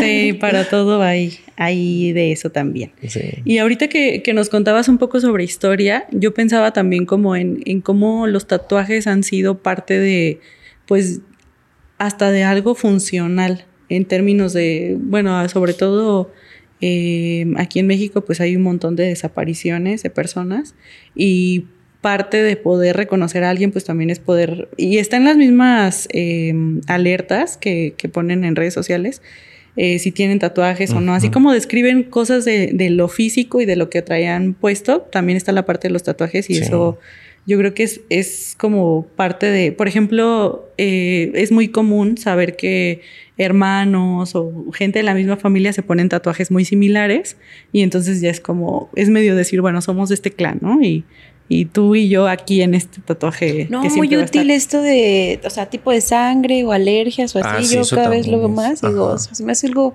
sí, para todo hay, hay de eso también. Sí. Y ahorita que, que, nos contabas un poco sobre historia, yo pensaba también como en, en cómo los tatuajes han sido parte de, pues, hasta de algo funcional en términos de, bueno, sobre todo eh, aquí en México pues hay un montón de desapariciones de personas y parte de poder reconocer a alguien, pues también es poder, y está en las mismas em, alertas que, que, ponen en redes sociales, eh, si tienen tatuajes o no, así como describen cosas de, de, lo físico y de lo que traían puesto, también está la parte de los tatuajes y eso yo creo que es, es como parte de, por ejemplo, eh, es muy común saber que hermanos o gente de la misma familia se ponen tatuajes muy similares y entonces ya es como, es medio decir, bueno, somos de este clan, ¿no? Y, y tú y yo aquí en este tatuaje. No, muy útil esto de, o sea, tipo de sangre o alergias o así. Ah, yo cada vez lo veo más y digo, o sea, se me hace algo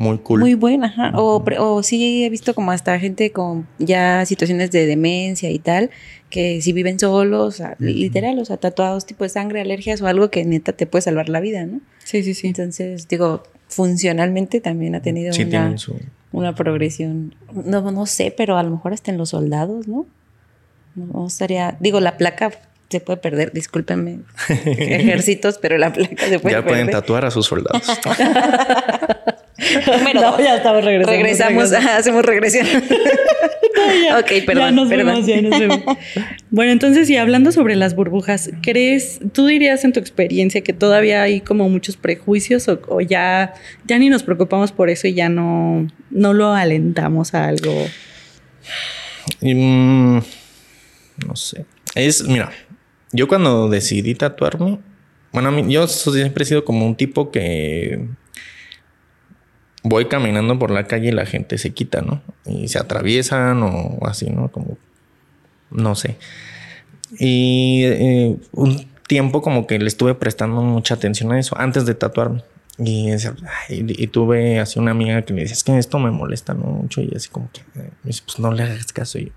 muy cool. Muy buena, ajá. O, o sí he visto como hasta gente con ya situaciones de demencia y tal, que si viven solos, literal, o sea, tatuados tipo de sangre, alergias o algo que neta te puede salvar la vida, ¿no? Sí, sí, sí. Entonces, digo, funcionalmente también ha tenido una, una progresión. No, no sé, pero a lo mejor hasta en los soldados, ¿no? No estaría, digo, la placa se puede perder, discúlpenme, ejércitos, pero la placa se puede perder. Ya pueden tatuar a sus soldados. Bueno, ya estamos regresando. Regresamos, hacemos regresión. ok, perdón. bueno, entonces, y hablando sobre las burbujas, ¿crees, tú dirías en tu experiencia que todavía hay como muchos prejuicios o, ya, ya ni nos preocupamos por eso y ya no, no lo alentamos a algo? Mm, no sé. Es, mira, yo cuando decidí tatuarme, bueno, yo siempre he sido como un tipo que voy caminando por la calle y la gente se quita, ¿no? Y se atraviesan o así, ¿no? Como, no sé. Y eh, un tiempo como que le estuve prestando mucha atención a eso antes de tatuarme. Y, y, tuve así una amiga que me decía, es que esto me molesta mucho. Y así como que, me dice, pues no le hagas caso. Y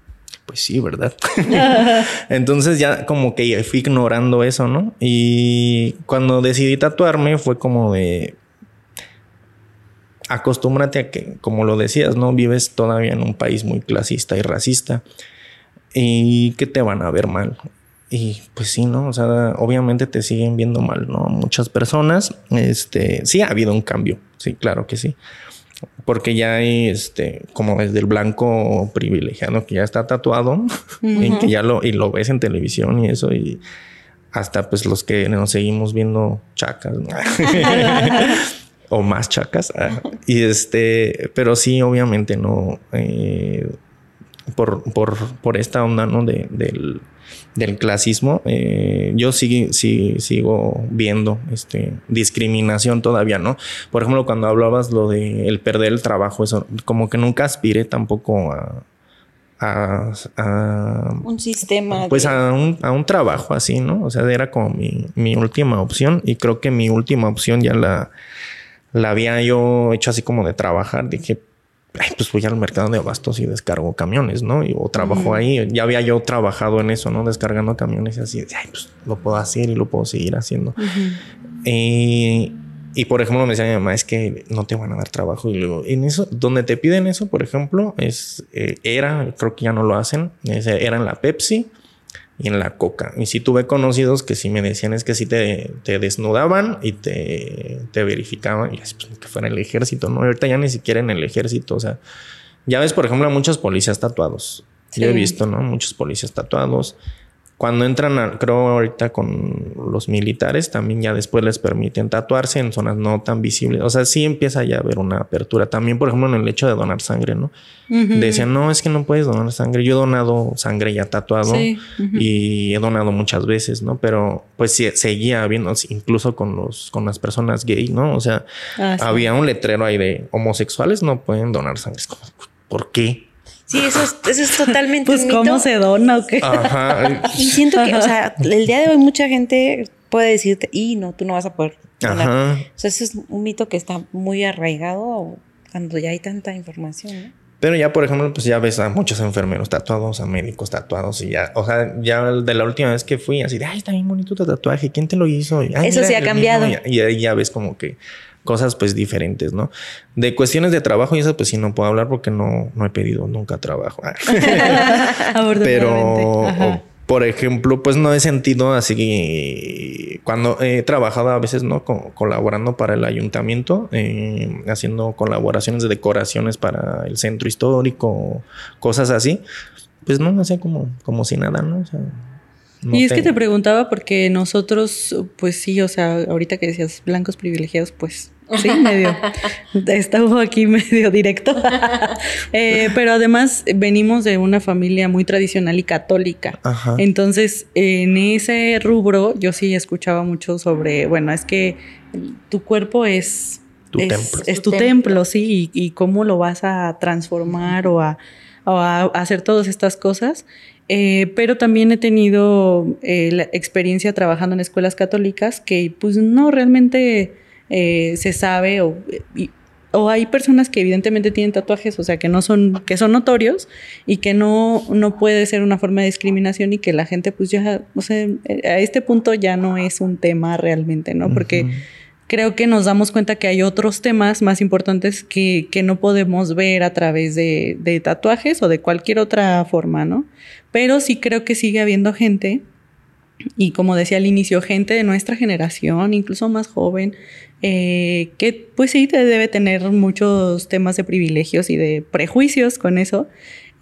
pues sí, ¿verdad? Entonces ya como que fui ignorando eso, ¿no? Y cuando decidí tatuarme fue como de, acostúmbrate a que, como lo decías, ¿no? Vives todavía en un país muy clasista y racista y que te van a ver mal. Y pues sí, ¿no? O sea, obviamente te siguen viendo mal, ¿no? Muchas personas, este, sí ha habido un cambio, sí, claro que sí. Porque ya hay, este, como desde el blanco privilegiado que ya está tatuado y que ya lo, y lo ves en televisión y eso, y hasta pues los que nos seguimos viendo chacas, ¿no? o más chacas. Ah, y este, pero sí, obviamente no. Eh, por, por, por, esta onda ¿no? De, del, del, clasismo, eh, yo sí, sí, sigo viendo este, discriminación todavía, ¿no? Por ejemplo, cuando hablabas lo de el perder el trabajo, eso como que nunca aspiré tampoco a, a, un sistema. Pues a, un, a, un, trabajo así, ¿no? O sea, era como mi, mi última opción y creo que mi última opción ya la, la había yo hecho así como de trabajar. Dije, pues voy al mercado de abastos y descargo camiones, ¿no? Y, o trabajo ahí. Ya había yo trabajado en eso, ¿no? Descargando camiones y así. Ay, pues lo puedo hacer y lo puedo seguir haciendo. Eh, y por ejemplo, me decía mi mamá, es que no te van a dar trabajo. Y luego, en eso, donde te piden eso, por ejemplo, es, eh, era, creo que ya no lo hacen, era en la Pepsi y en la coca. Y sí tuve conocidos que sí me decían es que sí te, te desnudaban y te, te verificaban y así pues, que fuera el ejército, ¿no? ahorita ya ni siquiera en el ejército, o sea, ya ves, por ejemplo, a muchos policías tatuados. Yo he visto, ¿no? Muchos policías tatuados. Cuando entran, creo ahorita con los militares, también ya después les permiten tatuarse en zonas no tan visibles. O sea, sí empieza ya a haber una apertura. También, por ejemplo, en el hecho de donar sangre, ¿no? Decían, no, es que no puedes donar sangre. Yo he donado sangre ya tatuado y he donado muchas veces, ¿no? Pero pues sí, seguía habiendo, incluso con, los, con las personas gay, ¿no? O sea, ah, había un letrero ahí de homosexuales no pueden donar sangre. Es como, ¿por qué? Sí, eso es, eso es totalmente pues, ¿cómo se dona o qué? Ajá. Y siento que, o sea, el día de hoy mucha gente puede decirte, y no, tú no vas a poder. Ajá. O sea, eso es un mito que está muy arraigado cuando ya hay tanta información, ¿no? Pero ya, por ejemplo, pues ya ves a muchos enfermeros tatuados, a médicos tatuados y ya, o sea, ya de la última vez que fui, así de, ay, está bien bonito tu tatuaje, ¿quién te lo hizo? Eso sí ha cambiado. Y ahí ya ves como que cosas pues diferentes, ¿no? De cuestiones de trabajo y eso pues sí no puedo hablar porque no, no he pedido nunca trabajo. Pero, por ejemplo, pues no he sentido así cuando he trabajado a veces, ¿no? colaborando para el ayuntamiento, eh, haciendo colaboraciones de decoraciones para el centro histórico, cosas así pues no, hacía como, como si nada, ¿no? O sea, y es que te preguntaba porque nosotros, pues sí, o sea, ahorita que decías blancos privilegiados, pues sí, medio, estaba aquí medio directo. Eh, pero además venimos de una familia muy tradicional y católica. Entonces, en ese rubro, yo sí escuchaba mucho sobre, bueno, es que tu cuerpo es tu es, templo. Es tu, templo, sí, y, cómo lo vas a transformar o a, o a hacer todas estas cosas. Eh, pero también he tenido eh, la experiencia trabajando en escuelas católicas que pues no realmente eh, se sabe o, o, hay personas que evidentemente tienen tatuajes, o sea, que no son, que son notorios y que no, no puede ser una forma de discriminación y que la gente pues ya, o sea, a este punto ya no es un tema realmente, ¿no? Porque creo que nos damos cuenta que hay otros temas más importantes que, que no podemos ver a través de, de, tatuajes o de cualquier otra forma, ¿no? Pero sí creo que sigue habiendo gente, y como decía al inicio, gente de nuestra generación, incluso más joven, eh, que pues sí debe tener muchos temas de privilegios y de prejuicios con eso,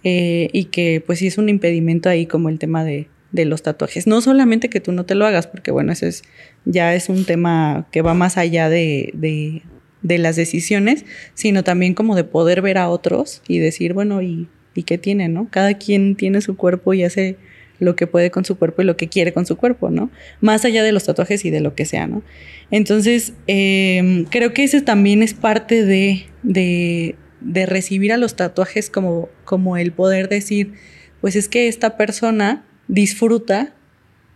eh, y que pues sí es un impedimento ahí como el tema de, de los tatuajes. No solamente que tú no te lo hagas, porque bueno, eso es, ya es un tema que va más allá de, de, de las decisiones, sino también como de poder ver a otros y decir, bueno, ¿y y qué tiene, ¿no? Cada quien tiene su cuerpo y hace lo que puede con su cuerpo y lo que quiere con su cuerpo, ¿no? Más allá de los tatuajes y de lo que sea, ¿no? Entonces, em, creo que ese también es parte de, de, de, recibir a los tatuajes como, como el poder decir, pues es que esta persona disfruta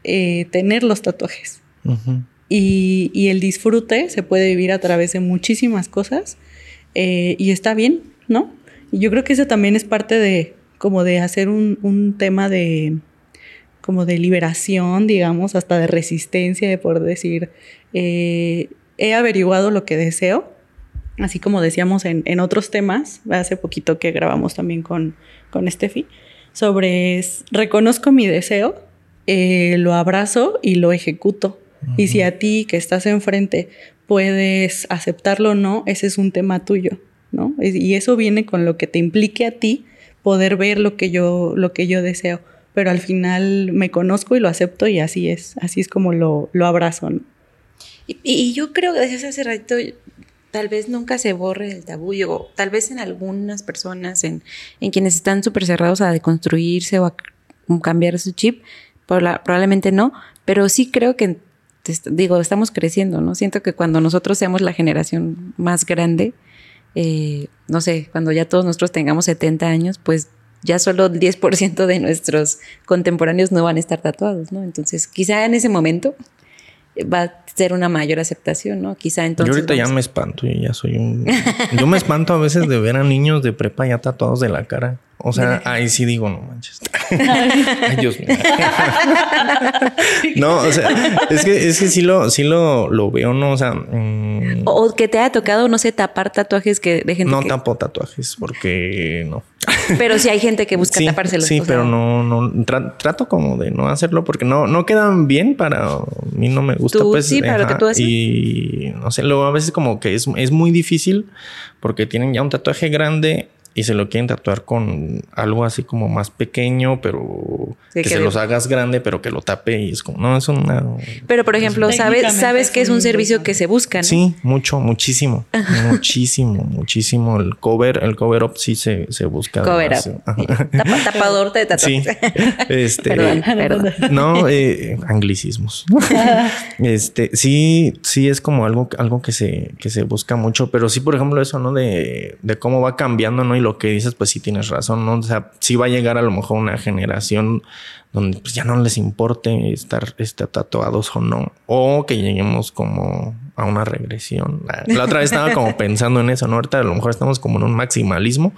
eh, tener los tatuajes. y, y, el disfrute se puede vivir a través de muchísimas cosas eh, y está bien, ¿no? Y yo creo que eso también es parte de, como de hacer un, un tema de, como de liberación, digamos, hasta de resistencia, de por decir, eh, he averiguado lo que deseo, así como decíamos en, en, otros temas, hace poquito que grabamos también con, con Steffi, sobre reconozco mi deseo, eh, lo abrazo y lo ejecuto. Y si a ti que estás enfrente puedes aceptarlo o no, ese es un tema tuyo. ¿no? Y eso viene con lo que te implique a ti poder ver lo que yo, lo que yo deseo. Pero al final me conozco y lo acepto y así es, así es como lo, lo abrazo, y, yo creo que desde hace ratito tal vez nunca se borre el tabú, o tal vez en algunas personas, en, en quienes están súper cerrados a deconstruirse o a cambiar su chip, probablemente no, pero sí creo que, digo, estamos creciendo, ¿no? Siento que cuando nosotros seamos la generación más grande, eh, no sé, cuando ya todos nosotros tengamos 70 años, pues ya solo el 10% de nuestros contemporáneos no van a estar tatuados, ¿no? Entonces, quizá en ese momento va a ser una mayor aceptación, ¿no? Quizá entonces. Yo ahorita ya me espanto y ya soy un. Yo me espanto a veces de ver a niños de prepa ya tatuados de la cara. O sea, ahí sí digo, no manches. Ay, Dios mío. no, o sea, es que, es que sí lo, sí lo, lo veo, ¿no? O sea. Mm, o que te haya tocado, no sé, tapar tatuajes que de gente. No tapo tatuajes porque no. Pero sí hay gente que busca sí, tapárselos. Sí, pero no, no trato como de no hacerlo porque no, no quedan bien para mí no me gusta. pues, sí, para lo que tú haces. Y no sé, luego a veces como que es, es muy difícil porque tienen ya un tatuaje grande y se lo quieren tatuar con algo así como más pequeño, pero que, se los hagas grande, pero que lo tape y es como, no, es una... Pero por ejemplo, ¿sabes, sabes que es un servicio que se busca, ¿no? Sí, mucho, muchísimo, muchísimo, muchísimo. El cover, el cover up sí se, se busca. Cover up. tapador de tatuajes. Sí. Este, perdón, perdón. No, eh, anglicismos. este, sí, sí es como algo, algo que se, que se busca mucho, pero sí, por ejemplo, eso, ¿no? De, de cómo va cambiando, ¿no? Y lo que dices, pues sí tienes razón, ¿no? O sea, sí va a llegar a lo mejor una generación donde pues ya no les importe estar este, tatuados o no, o que lleguemos como a una regresión. La, otra vez estaba como pensando en eso, ¿no? Ahorita a lo mejor estamos como en un maximalismo.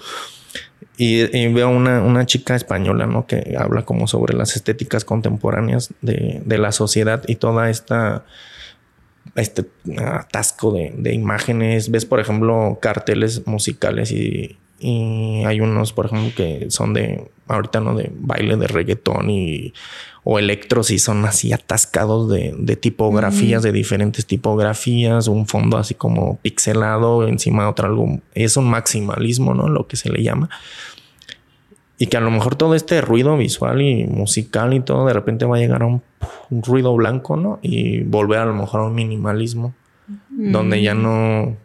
Y, veo una, una, chica española, ¿no? Que habla como sobre las estéticas contemporáneas de, de la sociedad y toda esta este atasco de, de, imágenes. Ves, por ejemplo, carteles musicales y, y hay unos, por ejemplo, que son de ahorita no de baile de reggaetón y o electros y son así atascados de, de tipografías, de diferentes tipografías, un fondo así como pixelado encima de otro algo. Es un maximalismo, ¿no? Lo que se le llama. y que a lo mejor todo este ruido visual y musical y todo de repente va a llegar a un, ruido blanco, ¿no? Y volver a lo mejor a un minimalismo, donde ya no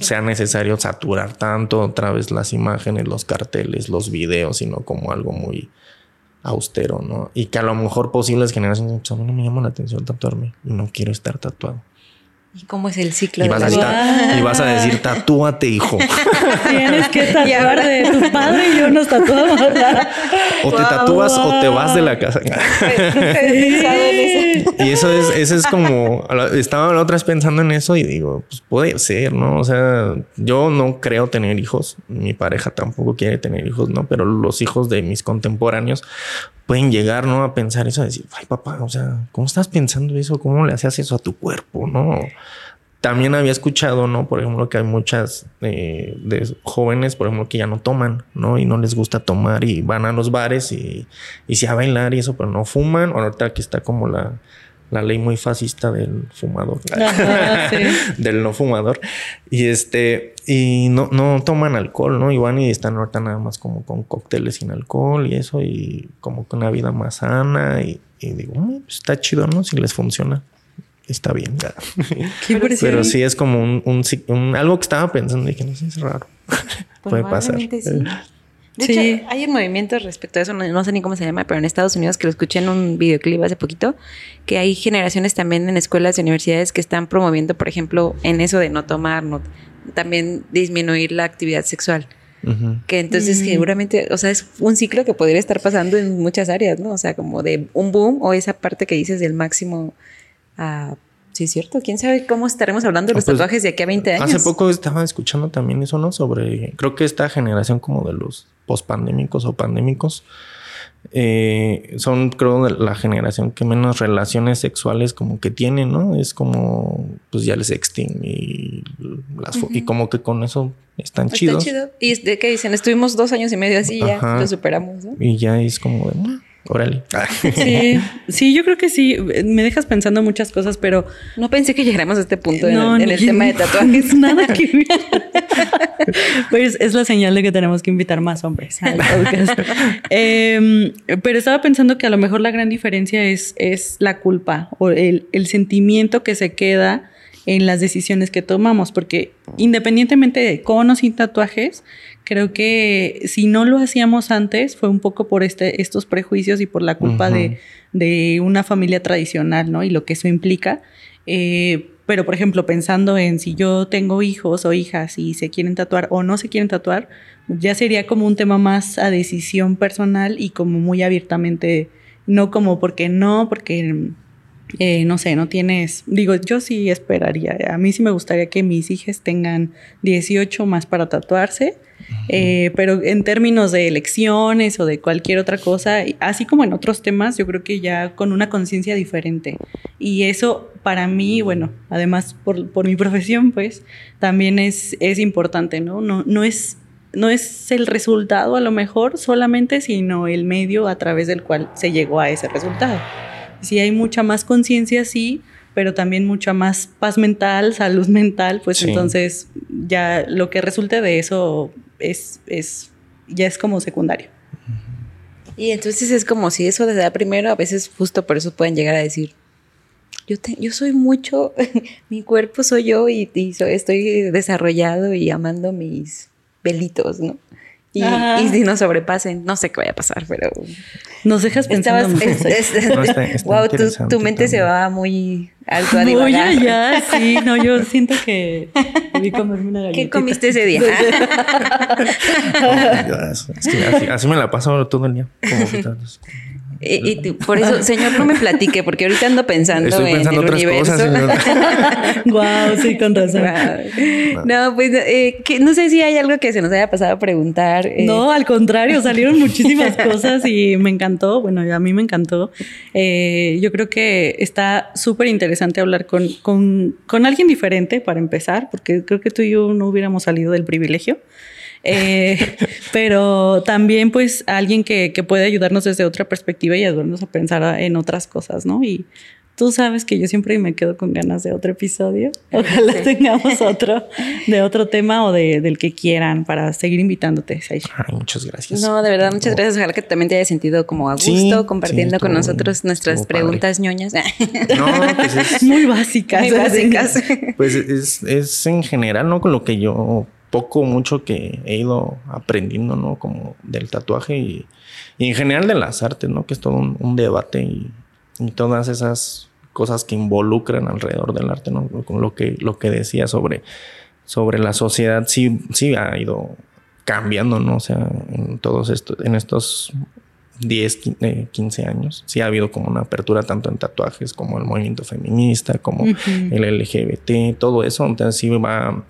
sea necesario saturar tanto otra vez las imágenes, los carteles, los videos, sino como algo muy austero, ¿no? Y que a lo mejor posibles generaciones, pues a mí no me llama la atención tatuarme no quiero estar tatuado. ¿Y cómo es el ciclo y de vas, la a vida? y vas a decir, tatúate, hijo. Tienes que tatuar de tu padre y yo nos tatuamos. O te tatúas o te vas de la casa. Y eso es, eso es como, estaba la otra vez pensando en eso y digo, pues puede ser, ¿no? O sea, yo no creo tener hijos, mi pareja tampoco quiere tener hijos, ¿no? Pero los hijos de mis contemporáneos pueden llegar, ¿no? A pensar eso, a decir, ay papá, o sea, ¿cómo estás pensando eso? ¿Cómo le hacías eso a tu cuerpo, no? También había escuchado, ¿no? Por ejemplo, que hay muchas eh, de jóvenes, por ejemplo, que ya no toman, ¿no? Y no les gusta tomar y van a los bares y, y sí a bailar y eso, pero no fuman. Ahorita aquí está como la, la ley muy fascista del fumador, Ajá, sí. del no fumador. Y este, y no, no toman alcohol, ¿no? Y van y están ahorita nada más como con cócteles sin alcohol y eso, y como con una vida más sana. Y, y digo, "Mm, pues está chido, ¿no? Si les funciona, está bien. ya". Qué. Pero sí es como un, un, ci- un- algo que estaba pensando y que no sé, es raro. Puede pasar. Sí. De Sí. hecho, hay un movimiento respecto a eso, no, no sé ni cómo se llama, pero en Estados Unidos, que lo escuché en un videoclip hace poquito, que hay generaciones también en escuelas y universidades que están promoviendo, por ejemplo, en eso de no tomar, no, también disminuir la actividad sexual. Que entonces seguramente, o sea, es un ciclo que podría estar pasando en muchas áreas, ¿no? O sea, como de un boom o esa parte que dices del máximo a... Sí, es cierto. ¿Quién sabe cómo estaremos hablando de los Ah, pues, tatuajes de aquí a 20 años? Hace poco estaba escuchando también eso, ¿no? Sobre, creo que esta generación como de los pospandémicos o pandémicos eh, son, creo, la generación que menos relaciones sexuales como que tiene, ¿no? Es como, pues ya el sexting y, las y como que con eso están Está chidos. chido. ¿Y de qué dicen? Estuvimos dos años y medio así y ya lo superamos, ¿no? Y ya es como de, "Ah, órale. Sí, sí, yo creo que sí. Me dejas pensando muchas cosas, pero No pensé que llegáramos a este punto en no, el, en el tema de tatuajes. Nada que ver. pues es la señal de que tenemos que invitar más hombres al podcast. Em, pero estaba pensando que a lo mejor la gran diferencia es, es la culpa o el, el sentimiento que se queda en las decisiones que tomamos, porque independientemente de con o sin tatuajes, creo que si no lo hacíamos antes fue un poco por este, estos prejuicios y por la culpa de, de una familia tradicional, ¿no? Y lo que eso implica. Eh, pero, por ejemplo, pensando en si yo tengo hijos o hijas y se quieren tatuar o no se quieren tatuar, ya sería como un tema más a decisión personal y como muy abiertamente, no como porque no, porque eh, no sé, no tienes, digo, yo sí esperaría, a mí sí me gustaría que mis hijas tengan 18 más para tatuarse, eh, pero en términos de elecciones o de cualquier otra cosa, así como en otros temas, yo creo que ya con una conciencia diferente. Y eso para mí, bueno, además por, por mi profesión, pues también es, es importante, ¿no? No, no es no es el resultado a lo mejor solamente, sino el medio a través del cual se llegó a ese resultado. Si hay mucha más conciencia, sí, pero también mucha más paz mental, salud mental, pues Sí. entonces ya lo que resulte de eso es, es, ya es como secundario. Y entonces es como si eso desde da primero, a veces justo por eso pueden llegar a decir, yo, te- yo soy mucho, mi cuerpo soy yo y, y soy- estoy desarrollado y amando mis velitos, ¿no? Y, y si no sobrepasen, no sé qué vaya a pasar, pero Nos dejas pensando estabas, es- es- No, está- está wow, tu, tu mente se también. va muy alto a Muy divagar. allá, sí, no, yo siento que debí comerme una galletita. ¿Qué comiste ese día? Es que así, así me la paso todo el día. Como Y, y tú- por eso, señor, no me platique, porque ahorita ando pensando, Estoy pensando en el otras universo. cosas. señor. Wow, sí, con razón. Wow. No, pues eh, que, no sé si hay algo que se nos haya pasado a preguntar. eh, No, al contrario, salieron muchísimas cosas y me encantó. Bueno, a mí me encantó. Eh, yo creo que está súper interesante hablar con, con, con alguien diferente para empezar, porque creo que tú y yo no hubiéramos salido del privilegio. Eh, pero también pues alguien que, que puede ayudarnos desde otra perspectiva y ayudarnos a pensar en otras cosas, ¿no? Y Tú sabes que yo siempre me quedo con ganas de otro episodio. Ojalá tengamos otro de otro tema o de, del que quieran para seguir invitándote, Ay, muchas gracias. No, de verdad, muchas gracias. Ojalá que también te haya sentido como a gusto compartiendo con nosotros nuestras preguntas ñoñas. No, pues es muy básicas. Muy básicas. Pues es, es en general, ¿no? Con lo que yo poco, mucho que he ido aprendiendo, ¿no? Como del tatuaje y, en general de las artes, ¿no? Que es todo un, debate y, todas esas cosas que involucran alrededor del arte, ¿no? Con lo que, lo que decía sobre, sobre la sociedad, sí, sí ha ido cambiando, ¿no? O sea, en todos estos, en estos 10, 15 años, sí ha habido como una apertura tanto en tatuajes como el movimiento feminista, como el LGBT, todo eso, entonces sí va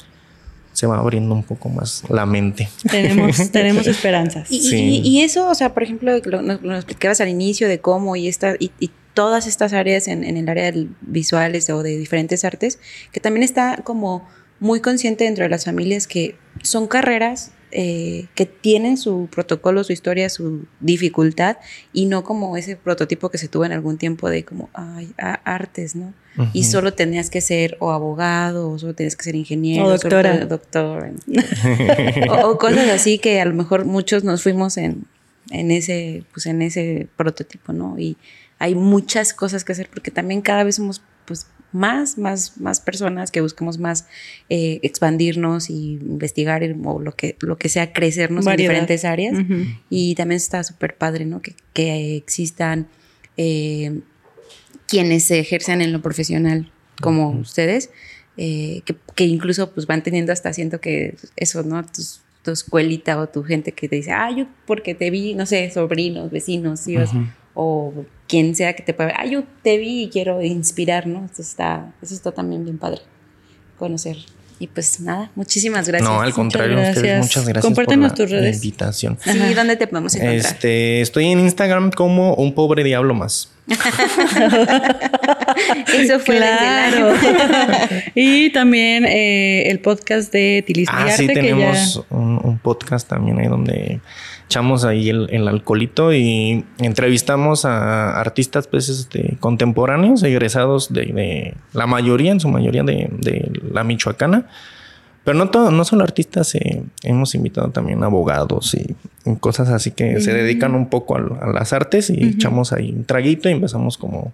se va abriendo un poco más la mente. Tenemos, tenemos esperanzas. Y, eso, o sea, por ejemplo, lo, nos, explicabas al inicio de cómo y, esta, y, todas estas áreas en, en, el área de visuales o de diferentes artes, que también está como muy consciente dentro de las familias que son carreras eh, que tienen su protocolo, su historia, su dificultad y no como ese prototipo que se tuvo en algún tiempo de como ay, artes, ¿no? Y solo tenías que ser o abogado, o solo tenías que ser ingeniero, o doctora. doctor, o, cosas así que a lo mejor muchos nos fuimos en, en ese, pues en ese prototipo, ¿no? Y hay muchas cosas que hacer porque también cada vez somos pues más, más, más personas que busquemos más eh, expandirnos y investigar o lo que, lo que sea crecernos en diferentes áreas. Y también está súper padre, ¿no? Que, que existan eh, quienes se ejercen en lo profesional como ustedes, eh, que, que, incluso pues van teniendo hasta siento que eso, ¿no? tu escuelita o tu gente que te dice, ah, yo porque te vi, no sé, sobrinos, vecinos, hijos, o quien sea que te pueda ver, ah, yo te vi y quiero inspirar, ¿no? Eso está, eso está también bien padre, conocer. Y pues nada, muchísimas gracias. No, al contrario, muchas gracias, muchas gracias Compártenos por tus redes. invitación. Sí, ¿dónde te podemos encontrar? Este, estoy en Instagram como un pobre diablo más. Eso fue claro. y también eh, el podcast de Tilismo ah, Sí, tenemos un, podcast también ahí donde echamos ahí el, alcoholito y entrevistamos a artistas pues, este, contemporáneos, egresados de, la mayoría, en su mayoría de, la Michoacana. Pero no todo, no solo artistas, eh, hemos invitado también abogados y, cosas así que se dedican un poco a, las artes y echamos ahí un traguito y empezamos como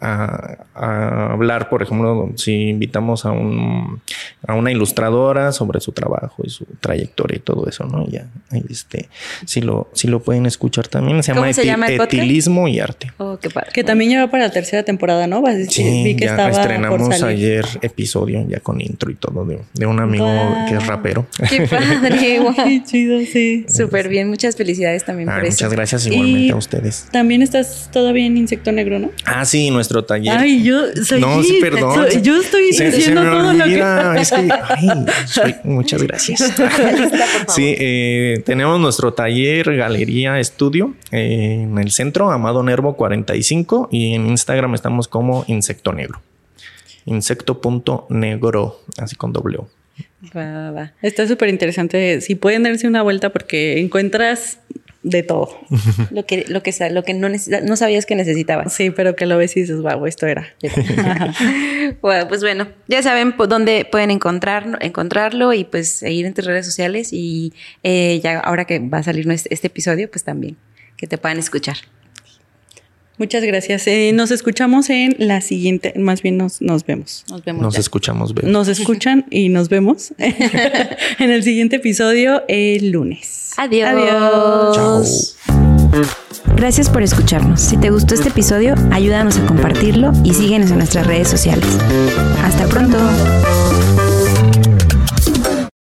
a, hablar, por ejemplo, si invitamos a, un, a una ilustradora sobre su trabajo y su trayectoria y todo eso, ¿no? Ya, este, si lo, si lo pueden escuchar también, se llama, Etilismo y Arte. Oh, qué padre. Que también lleva para la tercera temporada, ¿no? Sí, Vi que ya estrenamos ayer episodio ya con intro y todo de, un amigo que es rapero. Qué padre, Qué chido, sí. Súper bien, muchas felicidades también por eso. Muchas gracias igualmente a ustedes. También estás todavía en Insecto Negro, ¿no? Ah, sí, nuestro taller. Ay, yo soy. No, sí, perdón. yo estoy diciendo todo lo que. Es que, ay, muchas gracias. sí, eh, tenemos nuestro taller, galería, estudio eh, en el centro, Amado Nervo 45, y en Instagram estamos como Insecto Negro. Insecto.negro, así con doble O. Va, va. Está súper interesante. Si pueden darse una vuelta porque encuentras de todo. lo que, lo que, lo que no, no sabías que necesitabas. Sí, pero que lo ves y dices, wow, esto era. bueno, pues bueno, ya saben dónde pueden encontrarlo, encontrarlo y pues seguir en tus redes sociales y eh, ya ahora que va a salir este, este episodio, pues también que te puedan escuchar. Muchas gracias. Eh, nos escuchamos en la siguiente, más bien nos, nos vemos. Nos vemos. Nos escuchamos. Vemos. Nos escuchan y nos vemos en el siguiente episodio el lunes. Adiós. Adiós. Chao. Gracias por escucharnos. Si te gustó este episodio, ayúdanos a compartirlo y síguenos en nuestras redes sociales. Hasta pronto.